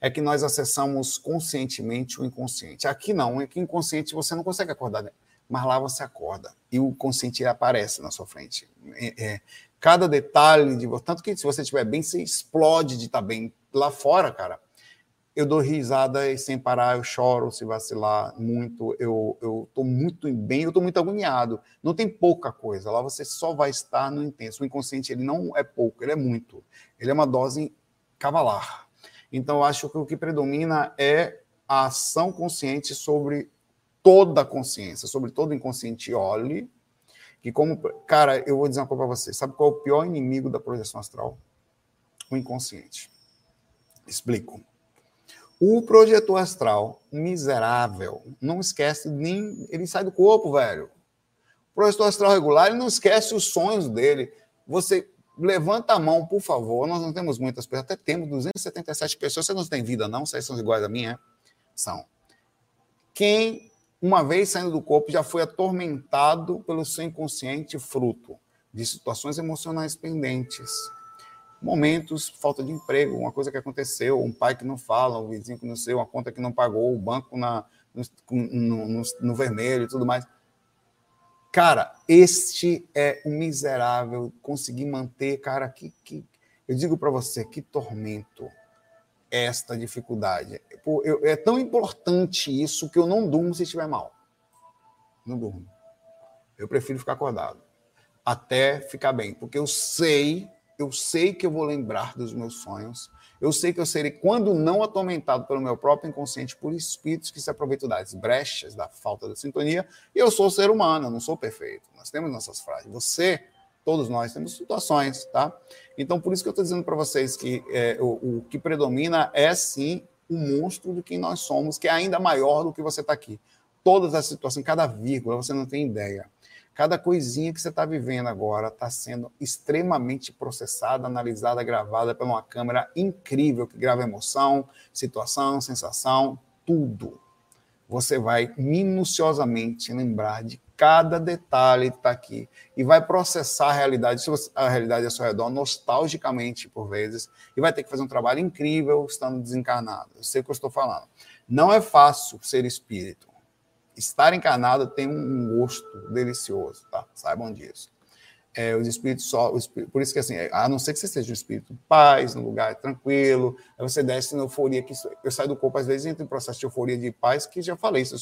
é que nós acessamos conscientemente o inconsciente. Aqui não, aqui inconsciente você não consegue acordar. Né? mas lá você acorda e o consciente aparece na sua frente. É, é, cada detalhe de tanto que se você estiver bem, você explode de estar tá bem. Lá fora, cara, eu dou risada e sem parar, eu choro se vacilar muito, eu tô muito bem, eu tô muito agoniado. Não tem pouca coisa, lá você só vai estar no intenso. O inconsciente ele não é pouco, ele é muito. Ele é uma dose cavalar. Então eu acho que o que predomina é a ação consciente sobre toda a consciência, sobre todo o inconsciente, olhe que como, cara, eu vou dizer uma coisa para você, sabe qual é o pior inimigo da projeção astral? O inconsciente. Explico. O projetor astral, miserável, não esquece nem, ele sai do corpo, velho. O projetor astral regular, ele não esquece os sonhos dele. Você levanta a mão, por favor. Nós não temos muitas pessoas, até temos 277 pessoas. Você não tem vida, não? Vocês são iguais a minha? São. Quem uma vez saindo do corpo, já foi atormentado pelo seu inconsciente fruto de situações emocionais pendentes. Momentos, falta de emprego, uma coisa que aconteceu, um pai que não fala, um vizinho que não sei, uma conta que não pagou, o banco na, no, no, no, vermelho e tudo mais. Cara, este é o miserável conseguir manter, cara, que, que eu digo para você, que tormento esta dificuldade. Eu, é tão importante isso que eu não durmo se estiver mal. Não durmo. Eu prefiro ficar acordado até ficar bem, porque eu sei, eu sei que eu vou lembrar dos meus sonhos. Eu sei que eu serei, quando não atormentado pelo meu próprio inconsciente, por espíritos que se aproveitam das brechas, da falta da sintonia. E eu sou ser humano, eu não sou perfeito. Nós temos nossas frases. Você Todos nós temos situações, tá? Então, por isso que eu estou dizendo para vocês que é, o, o, que predomina é sim o monstro de quem nós somos, que é ainda maior do que você está aqui. Todas as situações, cada vírgula, você não tem ideia. Cada coisinha que você está vivendo agora está sendo extremamente processada, analisada, gravada por uma câmera incrível que grava emoção, situação, sensação, tudo. Você vai minuciosamente lembrar de cada detalhe está aqui e vai processar a realidade, a realidade ao seu redor, nostalgicamente por vezes, e vai ter que fazer um trabalho incrível estando desencarnado. Eu sei o que eu estou falando. Não é fácil ser espírito. Estar encarnado tem um gosto delicioso, tá? Saibam disso é, os espíritos só. Espírito, por isso que, assim, a não ser que você seja um espírito paz, num lugar tranquilo, aí você desce na euforia, que eu saio do corpo, às vezes, entra em processo de euforia de paz, que já falei. Se eu,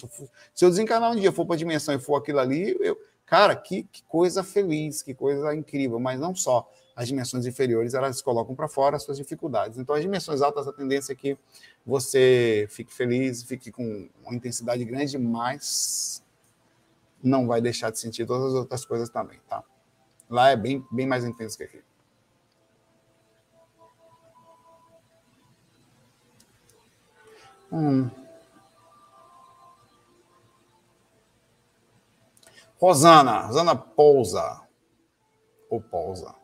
se eu desencarnar um dia, for para a dimensão e for aquilo ali, eu, cara, que, que coisa feliz, que coisa incrível, mas não só. As dimensões inferiores, elas colocam para fora as suas dificuldades. Então, as dimensões altas, a tendência é que você fique feliz, fique com uma intensidade grande, mas não vai deixar de sentir todas as outras coisas também, tá? Lá é bem, bem mais intenso que aqui. Hum. Rosana, Rosana Pousa. Ou Pousa.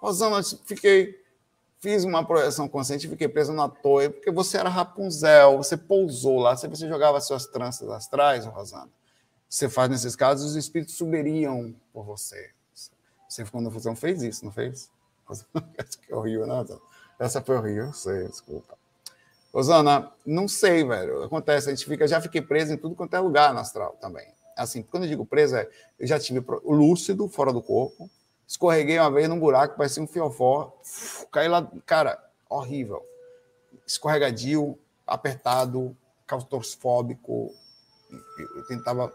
Rosana, fiquei. Fiz uma projeção consciente fiquei preso na torre, porque você era Rapunzel, você pousou lá, você jogava suas tranças astrais, Rosana você faz nesses casos, os espíritos subiriam por você. Você, quando a fusão fez isso, não fez? Essa que é horrível, né? Essa foi horrível, sei, desculpa. Rosana, não sei, velho. Acontece, a gente fica, já fiquei preso em tudo quanto é lugar no astral também. Assim, quando eu digo preso, é, eu já tive lúcido fora do corpo, escorreguei uma vez num buraco, parecia um fiofó, caí lá, cara, horrível. Escorregadio, apertado, claustrofóbico, eu tentava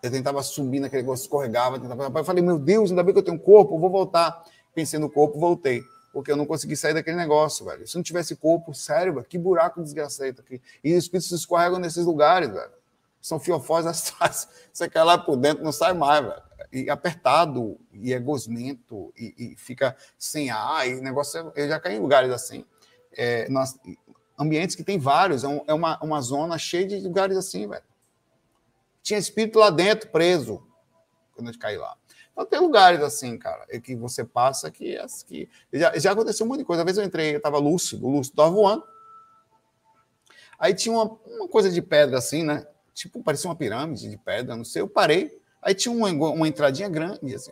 eu tentava subir naquele negócio, escorregava. Tentava... Eu falei, meu Deus, ainda bem que eu tenho um corpo, vou voltar. Pensei no corpo, voltei. Porque eu não consegui sair daquele negócio, velho. Se não tivesse corpo, sério, que buraco desgraçado aqui. E os espíritos escorregam nesses lugares, velho. São fiofós. Você cai lá por dentro, não sai mais, velho. E apertado, e é gosmento, e, e fica sem ar, e negócio. Eu já caí em lugares assim. É, nós, ambientes que tem vários, é, um, é uma, uma zona cheia de lugares assim, velho. Tinha espírito lá dentro, preso, quando a gente caí lá. Então tem lugares assim, cara, que você passa que, que já, já aconteceu um monte de coisa. Às vezes eu entrei, eu estava lúcido, lúcido, estava voando. Aí tinha uma, uma coisa de pedra assim, né? Tipo, parecia uma pirâmide de pedra, não sei. Eu parei, aí tinha uma, uma entradinha grande, assim,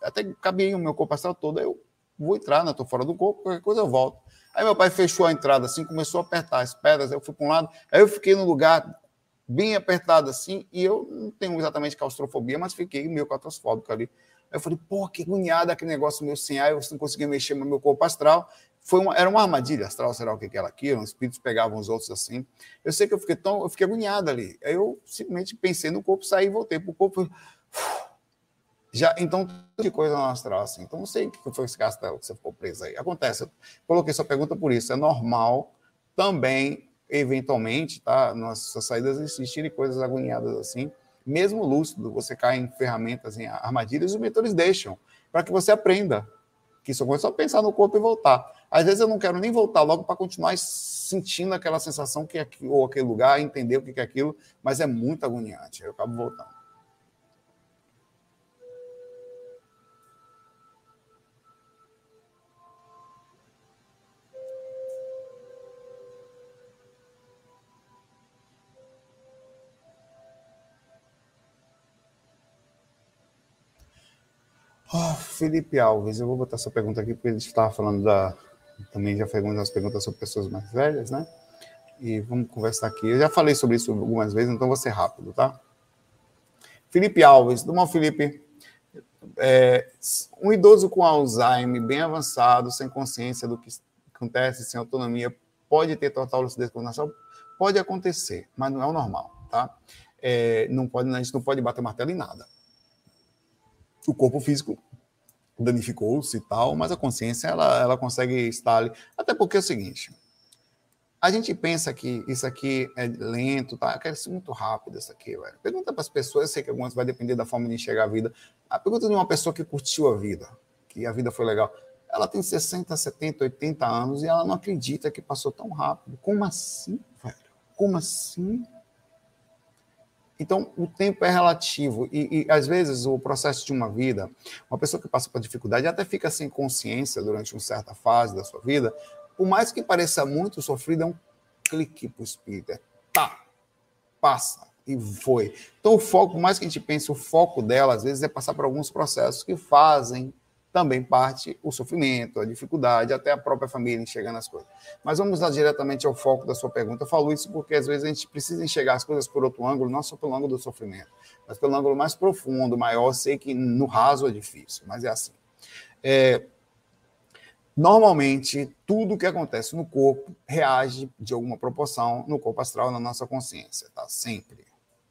até cabia o meu corpo astral todo. Aí eu vou entrar, né? Tô fora do corpo, qualquer coisa eu volto. Aí meu pai fechou a entrada assim, começou a apertar as pedras, eu fui para um lado, aí eu fiquei no lugar bem apertado assim, e eu não tenho exatamente claustrofobia, mas fiquei meio claustrofóbico ali. Aí eu falei, pô, que agoniado aquele negócio meu sem ar, eu não conseguia mexer no meu corpo astral. Foi uma, era uma armadilha astral, será o que era aquilo? Os espíritos pegavam os outros assim. Eu sei que eu fiquei tão, eu fiquei agoniado ali. Aí eu simplesmente pensei no corpo, saí e voltei para o corpo. Já, então, de coisa no astral assim. Então, não sei o que foi esse castelo que você ficou preso aí. Acontece, eu coloquei sua pergunta por isso. É normal também eventualmente, tá? Nossas saídas existirem coisas agoniadas assim. Mesmo lúcido, você cai em ferramentas, em armadilhas, os mentores deixam para que você aprenda. Que isso é só pensar no corpo e voltar. Às vezes eu não quero nem voltar logo para continuar sentindo aquela sensação que é, ou aquele lugar, entender o que é aquilo, mas é muito agoniante. Eu acabo voltando. Oh, Felipe Alves, eu vou botar essa pergunta aqui porque a gente estava falando da. Também já foi algumas perguntas sobre pessoas mais velhas, né? E vamos conversar aqui. Eu já falei sobre isso algumas vezes, então vou ser rápido, tá? Felipe Alves, do mal Felipe. É, um idoso com Alzheimer bem avançado, sem consciência do que acontece, sem autonomia, pode ter total lucidez cognitiva? Pode acontecer, mas não é o normal, tá? É, não pode, a gente não pode bater martelo em nada o corpo físico danificou-se e tal, mas a consciência ela, ela consegue estar ali. Até porque é o seguinte: a gente pensa que isso aqui é lento, tá? Quer ser muito rápido isso aqui, velho. Pergunta para as pessoas, eu sei que algumas vai depender da forma de enxergar a vida. A pergunta de uma pessoa que curtiu a vida, que a vida foi legal. Ela tem 60, 70, 80 anos e ela não acredita que passou tão rápido. Como assim, velho? Como assim? Então, o tempo é relativo e, e, às vezes, o processo de uma vida, uma pessoa que passa por dificuldade até fica sem consciência durante uma certa fase da sua vida, por mais que pareça muito sofrido, é um clique para o espírito, é tá, passa. E foi. Então, o foco, por mais que a gente pense, o foco dela, às vezes, é passar por alguns processos que fazem também parte o sofrimento, a dificuldade, até a própria família enxergando as coisas. Mas vamos lá diretamente ao foco da sua pergunta. Eu falo isso porque às vezes a gente precisa enxergar as coisas por outro ângulo, não só pelo ângulo do sofrimento, mas pelo ângulo mais profundo, maior. Sei que no raso é difícil, mas é assim. É, normalmente, tudo que acontece no corpo reage de alguma proporção no corpo astral, na nossa consciência, tá? Sempre.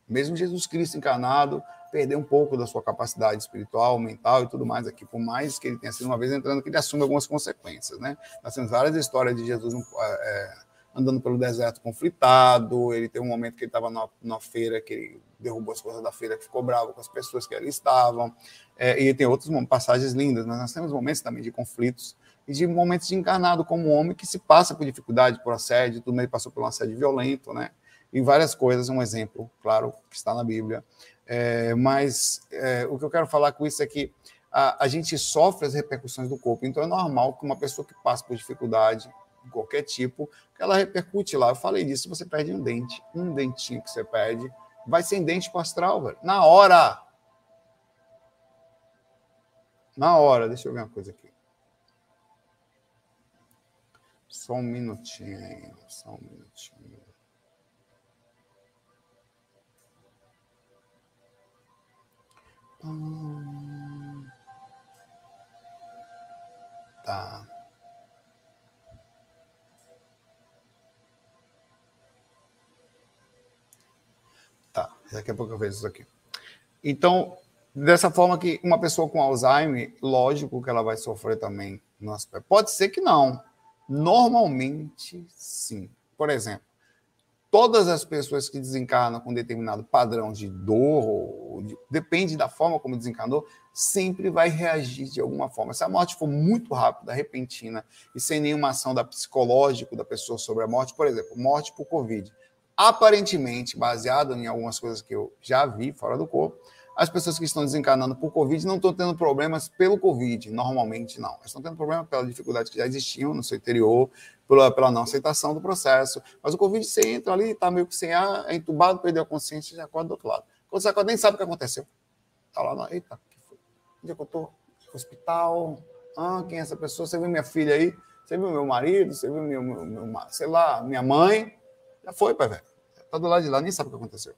Mesmo Jesus Cristo encarnado, perder um pouco da sua capacidade espiritual, mental e tudo mais aqui, por mais que ele tenha sido uma vez entrando, que ele assume algumas consequências, né? Nós temos várias histórias de Jesus é, andando pelo deserto conflitado, ele teve um momento que ele estava na, feira, que ele derrubou as coisas da feira, que ficou bravo com as pessoas que ali estavam, é, e tem outras passagens lindas, mas nós temos momentos também de conflitos, e de momentos de encarnado como homem que se passa por dificuldade, por assédio, tudo ele passou por um assédio violento, né? E várias coisas, um exemplo, claro, que está na Bíblia. É, mas é, o que eu quero falar com isso é que a, a, gente sofre as repercussões do corpo, então é normal que uma pessoa que passa por dificuldade de qualquer tipo, que ela repercute lá. Eu falei disso, você perde um dente, um dentinho que você perde, vai sem dente para astral, velho. Na hora! Na hora, deixa eu ver uma coisa aqui. Só um minutinho, só um minutinho. Tá. Tá, daqui a pouco eu vejo isso aqui. Então, dessa forma que uma pessoa com Alzheimer, lógico que ela vai sofrer também no aspecto. Pode ser que não. Normalmente, sim. Por exemplo, todas as pessoas que desencarnam com determinado padrão de dor, de, depende da forma como desencarnou, sempre vai reagir de alguma forma. Se a morte for muito rápida, repentina e sem nenhuma ação da psicológico da pessoa sobre a morte, por exemplo, morte por Covid, aparentemente baseado em algumas coisas que eu já vi fora do corpo, as pessoas que estão desencarnando por Covid não estão tendo problemas pelo Covid, normalmente não. Estão tendo problema pela dificuldade que já existiam no seu interior, pela, pela não aceitação do processo. Mas o Covid, você entra ali, está meio que sem ar, é entubado, perdeu a consciência e já acorda do outro lado. Quando você acorda, nem sabe o que aconteceu. Está lá, na, eita, que foi? onde é que eu estou? Hospital? Ah, quem é essa pessoa? Você viu minha filha aí? Você viu meu marido? Você viu meu, meu, meu sei lá, minha mãe? Já foi, pai velho. Está do lado de lá, nem sabe o que aconteceu.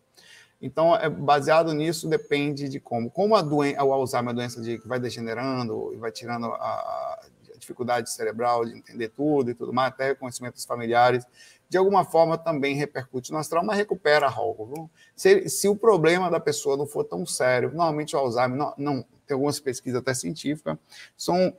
Então, é baseado nisso, depende de como. Como a doença, o Alzheimer é uma doença de, que vai degenerando e vai tirando a, a, dificuldade cerebral de entender tudo e tudo mais, até conhecimentos familiares, de alguma forma também repercute no astral, mas recupera algo. Se, se o problema da pessoa não for tão sério, normalmente o Alzheimer, não, não tem algumas pesquisas até científicas, são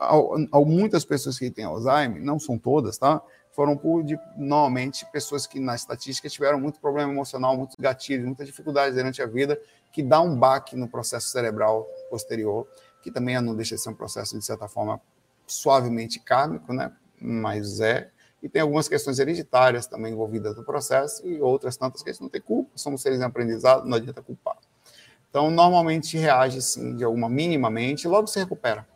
muitas pessoas que têm Alzheimer, não são todas, tá? Foram por, de, normalmente, pessoas que na estatística tiveram muito problema emocional, muitos gatilhos, muitas dificuldades durante a vida, que dá um baque no processo cerebral posterior, que também não deixa de ser um processo, de certa forma, suavemente kármico, né? mas é. E tem algumas questões hereditárias também envolvidas no processo e outras tantas que a gente não tem culpa, somos seres em aprendizado, não adianta culpar. Então, normalmente reage, sim, de alguma minimamente, e logo se recupera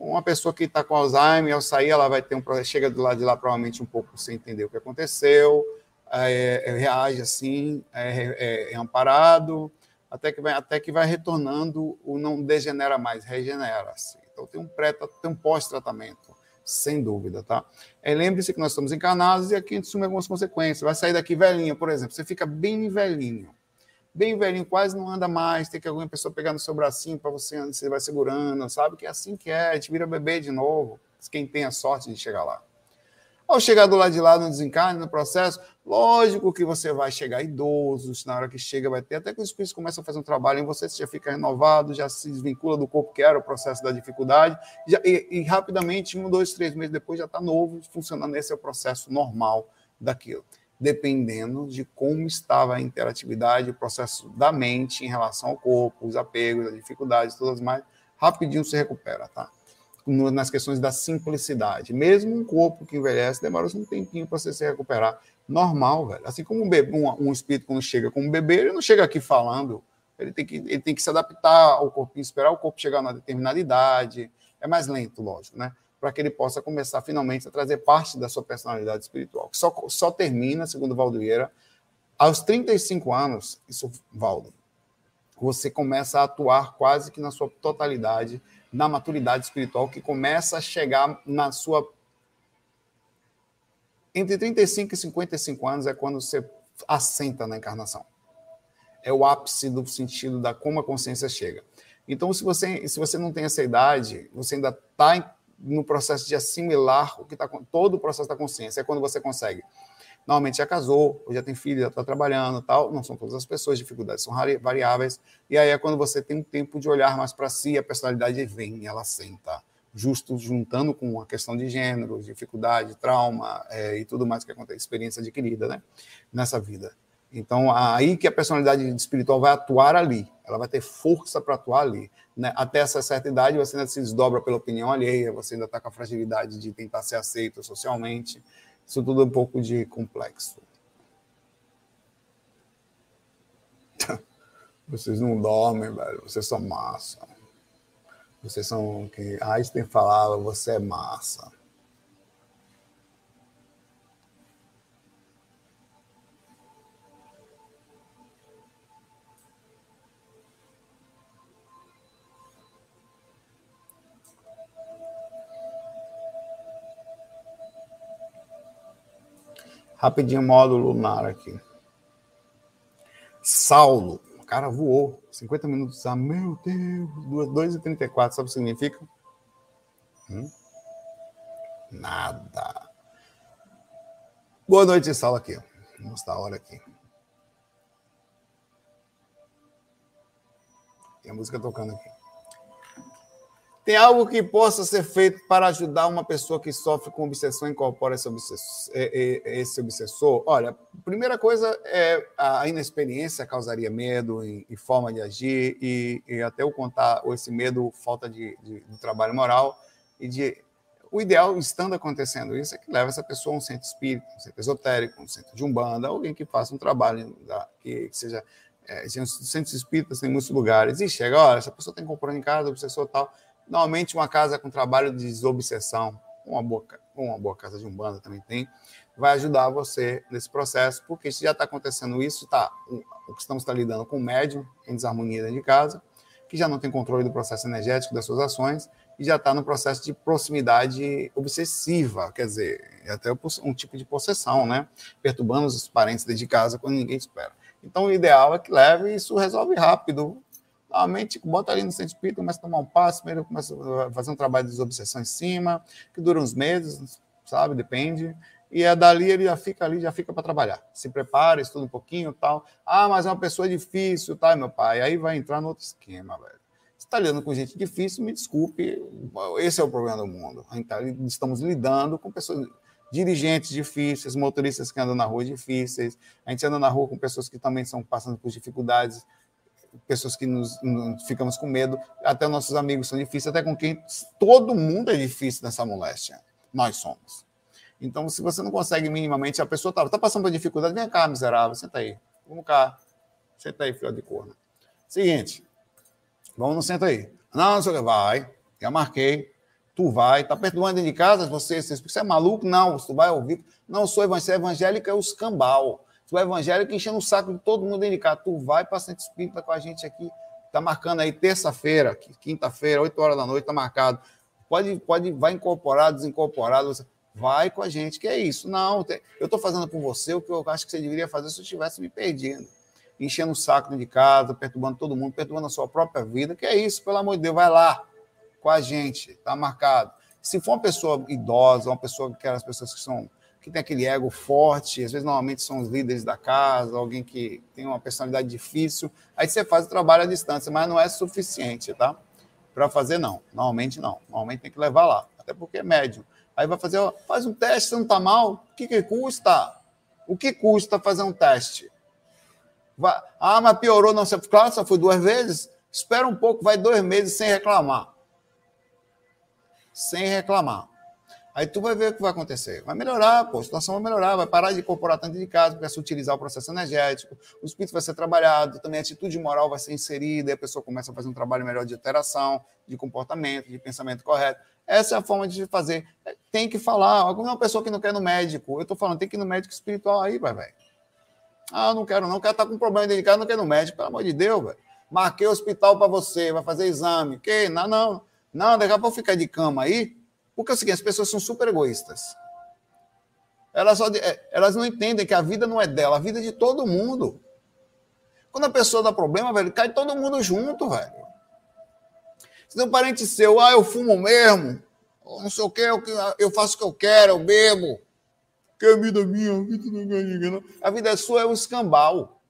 uma pessoa que está com Alzheimer, ao sair, ela vai ter um chega do lado de lá provavelmente um pouco sem entender o que aconteceu, é, é, reage assim, é, é, é, amparado, até que vai até que vai retornando, o não degenera mais, regenera. -se. Então tem um tem um pós-tratamento, sem dúvida, tá? É, Lembre-se que nós estamos encarnados e aqui a gente assume algumas consequências. Vai sair daqui velhinho, por exemplo, você fica bem velhinho bem velhinho, quase não anda mais, tem que alguma pessoa pegar no seu bracinho para você, você vai segurando, sabe? Que é assim que é, a gente vira bebê de novo, quem tem a sorte de chegar lá. Ao chegar do lado de lá no desencarne, no processo, lógico que você vai chegar idoso, na hora que chega vai ter, até que os espíritos começam a fazer um trabalho em você, você já fica renovado, já se desvincula do corpo que era o processo da dificuldade, já, e, e, rapidamente, um, dois, três meses depois, já está novo, funcionando, esse é o processo normal daquilo dependendo de como estava a interatividade, o processo da mente em relação ao corpo, os apegos, as dificuldades, todas mais, rapidinho se recupera, tá? Nas questões da simplicidade. Mesmo um corpo que envelhece demora um tempinho para você se recuperar. Normal, velho. Assim como um, bebê, um, um espírito, quando chega como um bebê, ele não chega aqui falando. Ele tem, que, ele tem que se adaptar ao corpinho, esperar o corpo chegar a uma determinada idade. É mais lento, lógico, né? Para que ele possa começar finalmente a trazer parte da sua personalidade espiritual, que só, só termina, segundo Valdoeira, Aos 35 anos, isso, Valdo, você começa a atuar quase que na sua totalidade, na maturidade espiritual, que começa a chegar na sua. Entre 35 e 55 anos é quando você assenta na encarnação. É o ápice do sentido da como a consciência chega. Então, se você, se você não tem essa idade, você ainda está no processo de assimilar o que está todo o processo da consciência. É quando você consegue. Normalmente já casou, ou já tem filho, já está trabalhando, tal. Não são todas as pessoas, dificuldades são variáveis. E aí é quando você tem um tempo de olhar mais para si, a personalidade vem, ela senta, justo juntando com a questão de gênero, dificuldade, trauma é, e tudo mais que acontece, experiência adquirida, né, nessa vida. Então, aí que a personalidade espiritual vai atuar ali, ela vai ter força para atuar ali. Né? Até essa certa idade, você ainda se desdobra pela opinião alheia, você ainda está com a fragilidade de tentar ser aceito socialmente. Isso tudo é um pouco de complexo. Vocês não dormem, velho. Vocês são massa. Vocês são que Einstein falava, você é massa. Rapidinho, modo lunar aqui. Saulo, o cara voou. 50 minutos. Ah, meu Deus, 2h34, sabe o que significa? Hum? Nada. Boa noite, Saulo aqui. Vamos mostrar a hora aqui. Tem a música tocando aqui. Tem algo que possa ser feito para ajudar uma pessoa que sofre com obsessão e incorpora esse obsessor? Esse obsessor? Olha, primeira coisa é a inexperiência causaria medo e, e forma de agir, e, e, até o contar ou esse medo, falta de, de, de, trabalho moral e de. O ideal, estando acontecendo isso, é que leve essa pessoa a um centro espírita, um centro esotérico, um centro de umbanda, alguém que faça um trabalho da, que, que seja. É, centros espíritas tem muitos lugares, e chega, olha, essa pessoa tem comprando em casa, obsessor tal Normalmente, uma casa com trabalho de desobsessão, uma boa, uma boa casa de umbanda também tem, vai ajudar você nesse processo, porque se já está acontecendo isso, tá, o que estamos tá lidando com o médium em desarmonia dentro de casa, que já não tem controle do processo energético das suas ações e já está no processo de proximidade obsessiva, quer dizer, é até um tipo de possessão, né? Perturbando os parentes dentro de casa quando ninguém espera. Então, o ideal é que leve e isso resolve rápido. Normalmente, bota ali no centro espírita, começa a tomar um passo, primeiro começa a fazer um trabalho de desobsessão em cima, que dura uns meses, sabe? Depende. E é dali ele já fica ali, já fica para trabalhar. Se prepara, estuda um pouquinho tal. Ah, mas é uma pessoa difícil, tá, meu pai? Aí vai entrar no outro esquema, velho. Você está lidando com gente difícil, me desculpe, esse é o problema do mundo. Tá, estamos lidando com pessoas dirigentes difíceis, motoristas que andam na rua difíceis. A gente anda na rua com pessoas que também estão passando por dificuldades pessoas que nos, nos, ficamos com medo, até nossos amigos são difíceis, até com quem todo mundo é difícil nessa moléstia. Nós somos. Então, se você não consegue minimamente, a pessoa está tá passando por dificuldade, vem cá, miserável, senta aí. Vamos cá. Senta aí, filho de corno. Seguinte, vamos no senta aí. Não, não sei o que, vai. Já marquei. Tu vai, tá perturbando dentro de casa, você, você, você é maluco? Não, tu vai ouvir. Não, sou evangélico, é o escambau. Tu é evangélico enchendo o saco de todo mundo indicado. Tu vai para Centro Espírita com a gente aqui. Tá marcando aí terça-feira, quinta-feira, 8 horas da noite, tá marcado. Pode, pode, vai incorporado, desincorporado. Vai com a gente, que é isso. Não, eu estou fazendo com você o que eu acho que você deveria fazer se eu estivesse me perdendo. Enchendo o saco de casa, perturbando todo mundo, perturbando a sua própria vida, que é isso, pelo amor de Deus, vai lá com a gente, tá marcado. Se for uma pessoa idosa, uma pessoa, aquelas pessoas que são que tem aquele ego forte, às vezes normalmente são os líderes da casa, alguém que tem uma personalidade difícil. Aí você faz o trabalho à distância, mas não é suficiente, tá? Para fazer, não. Normalmente não. Normalmente tem que levar lá, até porque é médio. Aí vai fazer, ó, faz um teste, você não está mal? O que, que custa? O que custa fazer um teste? Vai, ah, mas piorou, não. Claro, só foi duas vezes. Espera um pouco, vai dois meses sem reclamar. Sem reclamar. Aí tu vai ver o que vai acontecer. Vai melhorar, pô, a situação vai melhorar, vai parar de incorporar tanto de casa, vai se utilizar o processo energético, o espírito vai ser trabalhado, também a atitude moral vai ser inserida, a pessoa começa a fazer um trabalho melhor de alteração, de comportamento, de pensamento correto. Essa é a forma de fazer. Tem que falar. Alguma pessoa que não quer no médico, eu estou falando, tem que ir no médico espiritual aí, vai, velho. Ah, não quero não, o cara tá com problema dentro de casa, não quer ir no médico, pelo amor de Deus, velho. Marquei o hospital para você, vai fazer exame. Que? Não, não. Não, daqui a pouco ficar de cama aí, porque é o seguinte, as pessoas são super egoístas. Elas, só, é, elas não entendem que a vida não é dela, a vida é de todo mundo. Quando a pessoa dá problema, velho, cai todo mundo junto, velho. Se tem um parente seu, ah, eu fumo mesmo, não sei o que, eu faço o que eu quero, eu bebo. Que a vida é minha, a vida não é ninguém, não. A vida é sua, é o escambau.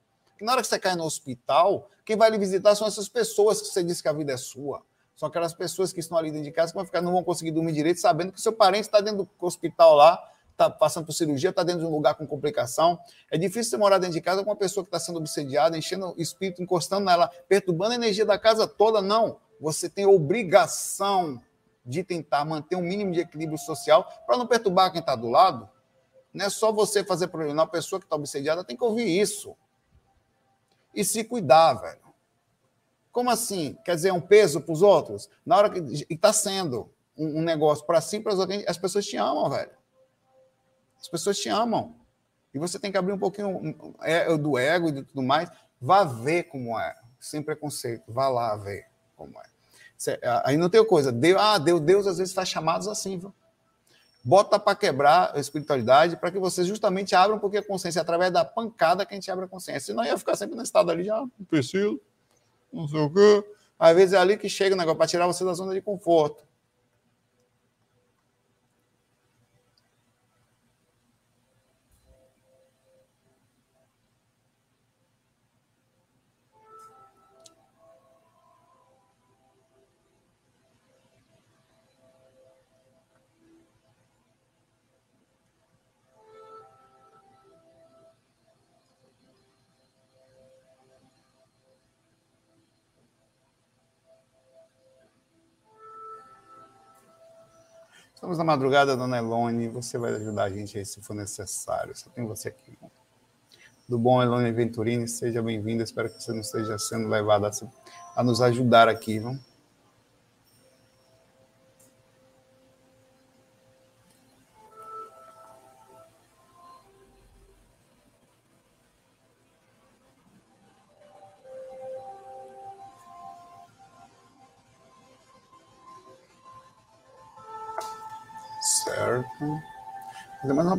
Na hora que você cai no hospital, quem vai lhe visitar são essas pessoas que você disse que a vida é sua. São aquelas pessoas que estão ali dentro de casa que vão ficar, não vão conseguir dormir direito, sabendo que seu parente está dentro do hospital lá, está passando por cirurgia, está dentro de um lugar com complicação. É difícil você morar dentro de casa com uma pessoa que está sendo obsediada, enchendo o espírito, encostando nela, perturbando a energia da casa toda. Não. Você tem obrigação de tentar manter um mínimo de equilíbrio social para não perturbar quem está do lado. Não é só você fazer problema. Uma pessoa que está obsediada tem que ouvir isso. E se cuidar, velho. Como assim? Quer dizer, é um peso para os outros? Na hora que está sendo um, um negócio para si, para as outras, as pessoas te amam, velho. As pessoas te amam. E você tem que abrir um pouquinho é, do ego e de tudo mais. Vá ver como é. Sem preconceito. Vá lá ver como é. Aí não tem coisa. Deus, ah, Deus, Deus às vezes faz chamados assim, viu? Bota para quebrar a espiritualidade para que você justamente abra um pouquinho a consciência através da pancada que a gente abre a consciência. Senão ia ficar sempre no estado ali, já não preciso, não sei o quê. Às vezes é ali que chega o negócio para tirar você da zona de conforto. Estamos na madrugada, dona Elone. Você vai ajudar a gente aí se for necessário. Só tem você aqui. Do bom, Elone Venturini, seja bem-vinda. Espero que você não esteja sendo levada a, nos ajudar aqui, vamos?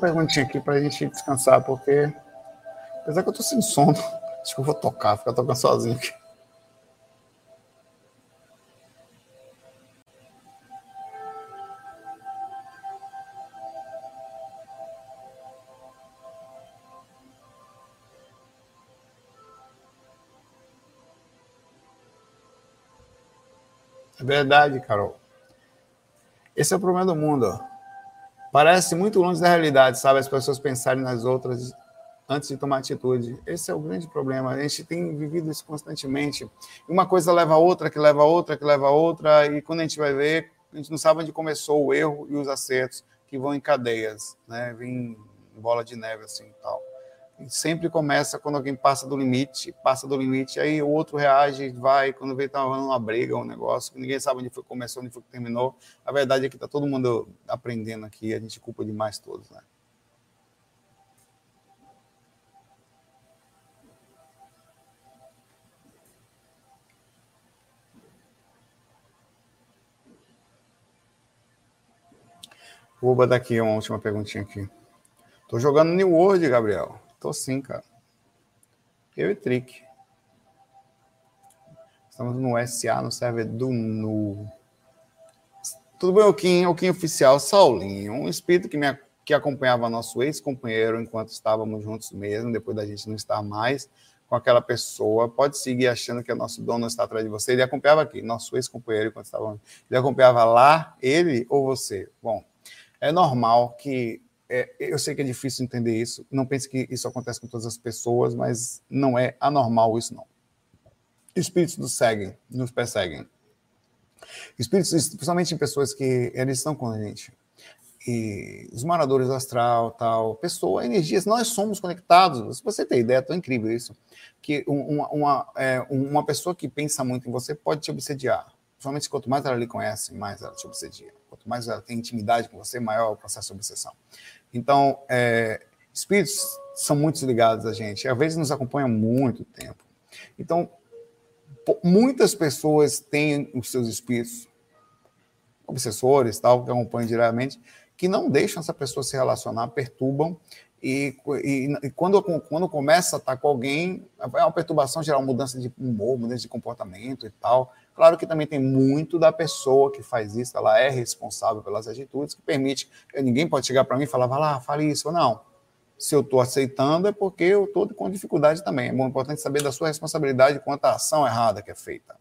Perguntinha aqui para a gente descansar, porque apesar que eu tô sem sono, acho que eu vou tocar, ficar tocando sozinho aqui. É verdade, Carol. Esse é o problema do mundo. Ó. Parece muito longe da realidade, sabe? As pessoas pensarem nas outras antes de tomar atitude. Esse é o grande problema. A gente tem vivido isso constantemente. Uma coisa leva a outra, que leva a outra, que leva a outra, e quando a gente vai ver, a gente não sabe onde começou o erro e os acertos, que vão em cadeias, né? Vem bola de neve assim e tal sempre começa quando alguém passa do limite, passa do limite, aí o outro reage, vai, quando vê tá uma briga, um negócio, ninguém sabe onde foi que começou, onde foi que terminou. A verdade é que tá todo mundo aprendendo aqui, a gente culpa demais todos, né? Vou botar aqui uma última perguntinha aqui. Tô jogando New World, Gabriel. Tô sim, cara. Eu e Trick. Estamos no SA, no server do Nu. Tudo bem, Oquim? Oquim oficial, Saulinho. Um espírito que, me, que acompanhava nosso ex-companheiro enquanto estávamos juntos mesmo, depois da gente não estar mais com aquela pessoa. Pode seguir achando que o nosso dono está atrás de você. Ele acompanhava aqui, nosso ex-companheiro enquanto estávamos. Ele acompanhava lá, ele ou você? Bom, é normal que é, eu sei que é difícil entender isso. Não pense que isso acontece com todas as pessoas, mas não é anormal isso, não. Espíritos nos seguem, nos perseguem. Espíritos, principalmente em pessoas que eles estão com a gente. E os moradores astral, tal, pessoa, energias, nós somos conectados. Se você tem ideia, é tão incrível isso, que uma, uma, é, uma pessoa que pensa muito em você pode te obsediar. Principalmente quanto mais ela lhe conhece, mais ela te obsedia. Quanto mais ela tem intimidade com você, maior é o processo de obsessão. Então, é, espíritos são muito ligados a gente. Às vezes nos acompanham muito tempo. Então, muitas pessoas têm os seus espíritos obsessores, tal, que acompanham diariamente, que não deixam essa pessoa se relacionar, perturbam e, e, e, quando, quando começa a estar com alguém, é uma perturbação geral, mudança de humor, mudança de comportamento e tal. Claro que também tem muito da pessoa que faz isso, ela é responsável pelas atitudes, que permite. Ninguém pode chegar para mim e falar, vai lá, fale isso. ou Não. Se eu estou aceitando, é porque eu estou com dificuldade também. É importante saber da sua responsabilidade quanto à ação errada que é feita.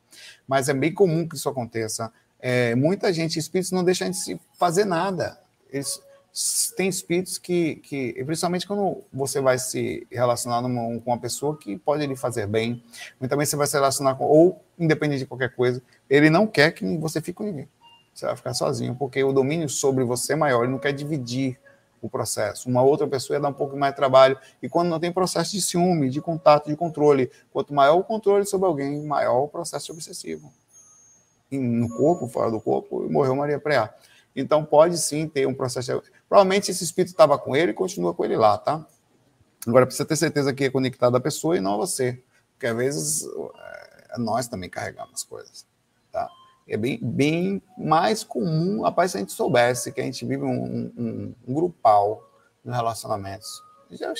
Mas é bem comum que isso aconteça. É, muita gente, espíritos, não deixam de se fazer nada. Eles tem espíritos que, que, principalmente quando você vai se relacionar numa, com uma pessoa que pode lhe fazer bem, mas também você vai se relacionar com, ou independente de qualquer coisa, ele não quer que você fique com ninguém. Você vai ficar sozinho, porque o domínio sobre você é maior, ele não quer dividir o processo. Uma outra pessoa ia dar um pouco mais de trabalho. E quando não tem processo de ciúme, de contato, de controle, quanto maior o controle sobre alguém, maior o processo obsessivo. E no corpo, fora do corpo, morreu Maria Preá. Então pode sim ter um processo. Provavelmente esse espírito estava com ele e continua com ele lá, tá? Agora precisa ter certeza que é conectado à pessoa e não a você. Porque às vezes nós também carregamos coisas. Tá? É bem, bem mais comum, rapaz, se a gente soubesse que a gente vive um, um, um grupal nos relacionamentos. Já,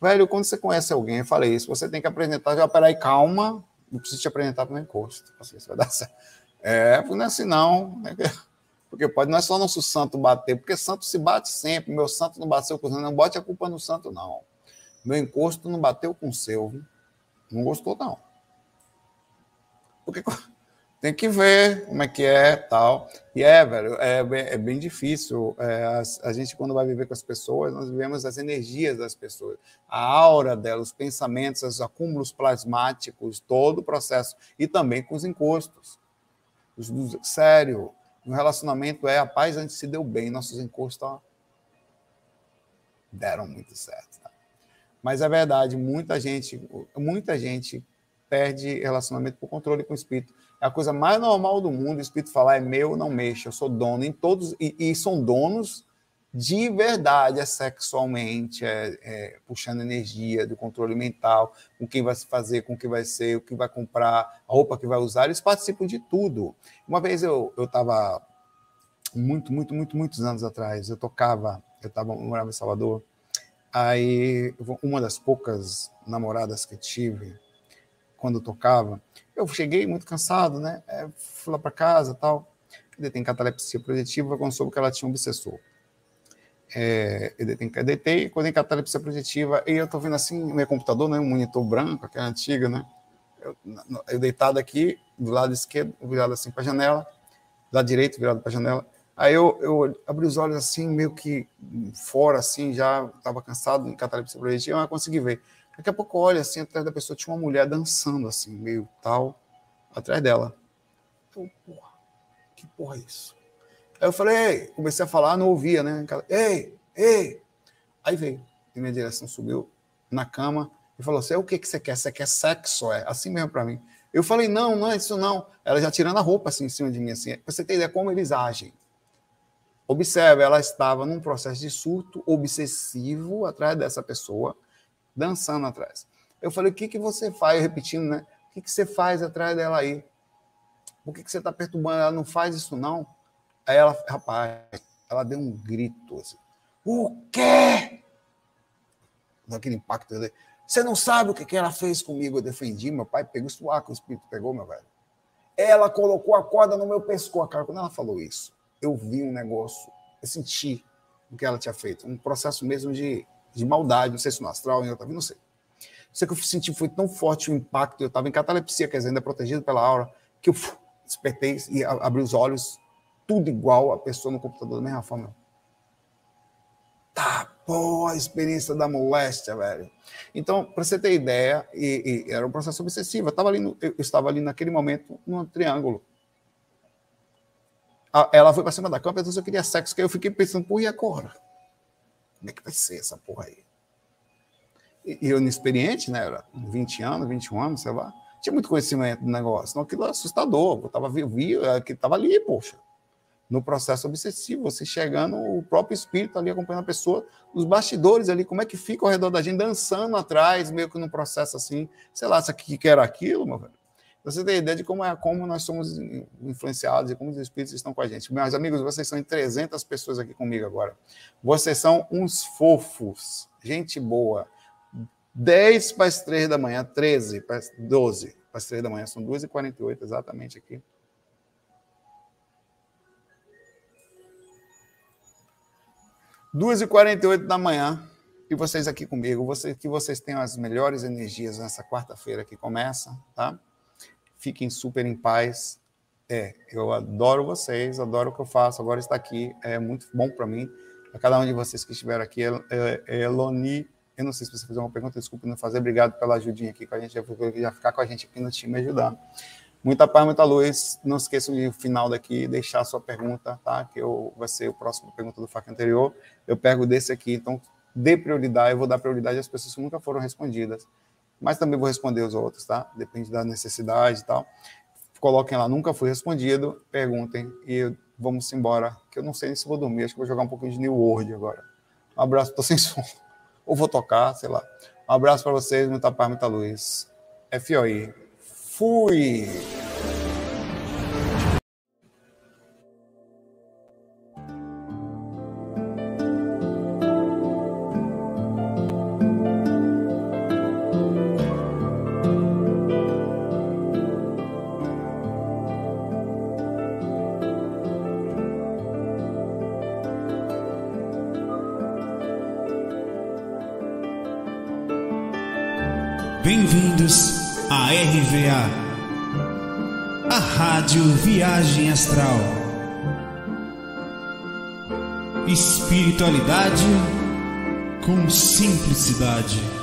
velho, quando você conhece alguém, eu falei isso, você tem que apresentar, já, peraí, calma, não preciso te apresentar para o encosto. Isso vai dar certo. É, não é assim não. Né? Porque pode, não é só nosso santo bater, porque santo se bate sempre. Meu santo não bateu com o não bote a culpa no santo, não. Meu encosto não bateu com o seu. Não gostou, não. Porque tem que ver como é que é tal. E é, velho, é, é bem difícil. É, a, a, gente, quando vai viver com as pessoas, nós vivemos as energias das pessoas, a aura delas, os pensamentos, os acúmulos plasmáticos, todo o processo. E também com os encostos. Os, sério, no relacionamento é a paz, a gente se deu bem, nossos encostos deram muito certo. Tá? Mas é verdade, muita gente, muita gente perde relacionamento por controle com o espírito. É a coisa mais normal do mundo, o espírito falar é meu, não mexa, eu sou dono em todos e, e são donos de verdade, é sexualmente, é, é, puxando energia do controle mental, com quem vai se fazer, com o que vai ser, o que vai comprar, a roupa que vai usar, eles participam de tudo. Uma vez eu estava, muito, muito, muito, muitos anos atrás, eu tocava, eu, tava, eu morava em Salvador, aí uma das poucas namoradas que tive, quando tocava, eu cheguei muito cansado, né? É, fui lá para casa tal. Ele tem catalepsia projetiva, quando soube que ela tinha um obsessor é, eu deitei, quando em catalepsia projetiva, e eu estou vendo assim, meu computador, né, um monitor branco, aquela antiga, né? Eu, eu deitado aqui, do lado esquerdo, virado assim para a janela, do lado direito, virado para a janela. Aí eu, eu abri os olhos assim, meio que fora, assim, já estava cansado em catalepsia projetiva, mas consegui ver. Daqui a pouco, olha assim, atrás da pessoa tinha uma mulher dançando, assim, meio tal, atrás dela. Eu, porra, que porra é isso? Aí eu falei, ei, comecei a falar, não ouvia, né? Ei, ei. Aí veio, em minha direção, subiu na cama e falou assim: o que, que você quer? Você quer sexo? É assim mesmo para mim. Eu falei, não, não é isso não. Ela já tirando a roupa assim em cima de mim, assim, pra você ter ideia como eles agem. Observe, ela estava num processo de surto obsessivo atrás dessa pessoa, dançando atrás. Eu falei, o que, que você faz? Eu repetindo, né? O que, que você faz atrás dela aí? Por que, que você está perturbando? Ela não faz isso, não. Aí ela, rapaz, ela deu um grito assim. O quê? Daquele impacto. Você não sabe o que, que ela fez comigo? Eu defendi, meu pai pegou ar que o espírito pegou, meu velho. Ela colocou a corda no meu pescoço, cara. Quando ela falou isso, eu vi um negócio, eu senti o que ela tinha feito. Um processo mesmo de, de maldade, não sei se no astral, outra vida, não sei. Sei que eu senti foi tão forte o impacto, eu estava em catalepsia, quer dizer, ainda protegido pela aura, que eu despertei e abri os olhos, tudo igual a pessoa no computador da mesma forma. Tá, pô, a experiência da moléstia, velho. Então, para você ter ideia, e, e era um processo obsessivo. Eu, ali eu estava ali naquele momento num triângulo. Ela foi para cima da cama, perguntou se eu queria sexo, que eu fiquei pensando, pô, e agora? Como é que vai ser essa porra aí? E, e eu, inexperiente, né? Era 20 anos, 21 anos, sei lá. Tinha muito conhecimento do negócio. Não, aquilo era assustador. Eu tava, vi, vi, que tava ali, poxa no processo obsessivo, você chegando o próprio espírito ali acompanhando a pessoa, os bastidores ali, como é que fica ao redor da gente, dançando atrás, meio que num processo assim, sei lá, isso aqui quer aquilo, meu velho. Você tem ideia de como é como nós somos influenciados e como os espíritos estão com a gente. Meus amigos, vocês são em 300 pessoas aqui comigo agora. Vocês são uns fofos, gente boa. 10 para as 3 da manhã, 13 para as 12 para as 3 da manhã, são 2h48 exatamente aqui. 2h48 da manhã, e vocês aqui comigo, você, que vocês tenham as melhores energias nessa quarta-feira que começa, tá? Fiquem super em paz. É, eu adoro vocês, adoro o que eu faço, agora está aqui, é muito bom para mim. A cada um de vocês que estiveram aqui, Eloni, eu não sei se você fizer uma pergunta, desculpe não fazer, obrigado pela ajudinha aqui com a gente, já ficar com a gente aqui no time ajudando. Muita paz, muita luz. Não esqueçam de no final daqui deixar a sua pergunta, tá? Que eu, vai ser o próximo pergunta do FAC anterior. Eu pego desse aqui, então dê prioridade. Eu vou dar prioridade às pessoas que nunca foram respondidas. Mas também vou responder os outros, tá? Depende da necessidade e tal. Coloquem lá, nunca fui respondido. Perguntem e vamos embora. Que eu não sei se vou dormir. Acho que vou jogar um pouquinho de New World agora. Um abraço, tô sem som. Ou vou tocar, sei lá. Um abraço para vocês, muita paz, muita luz. FOI. Fui! Espiritualidade com simplicidade.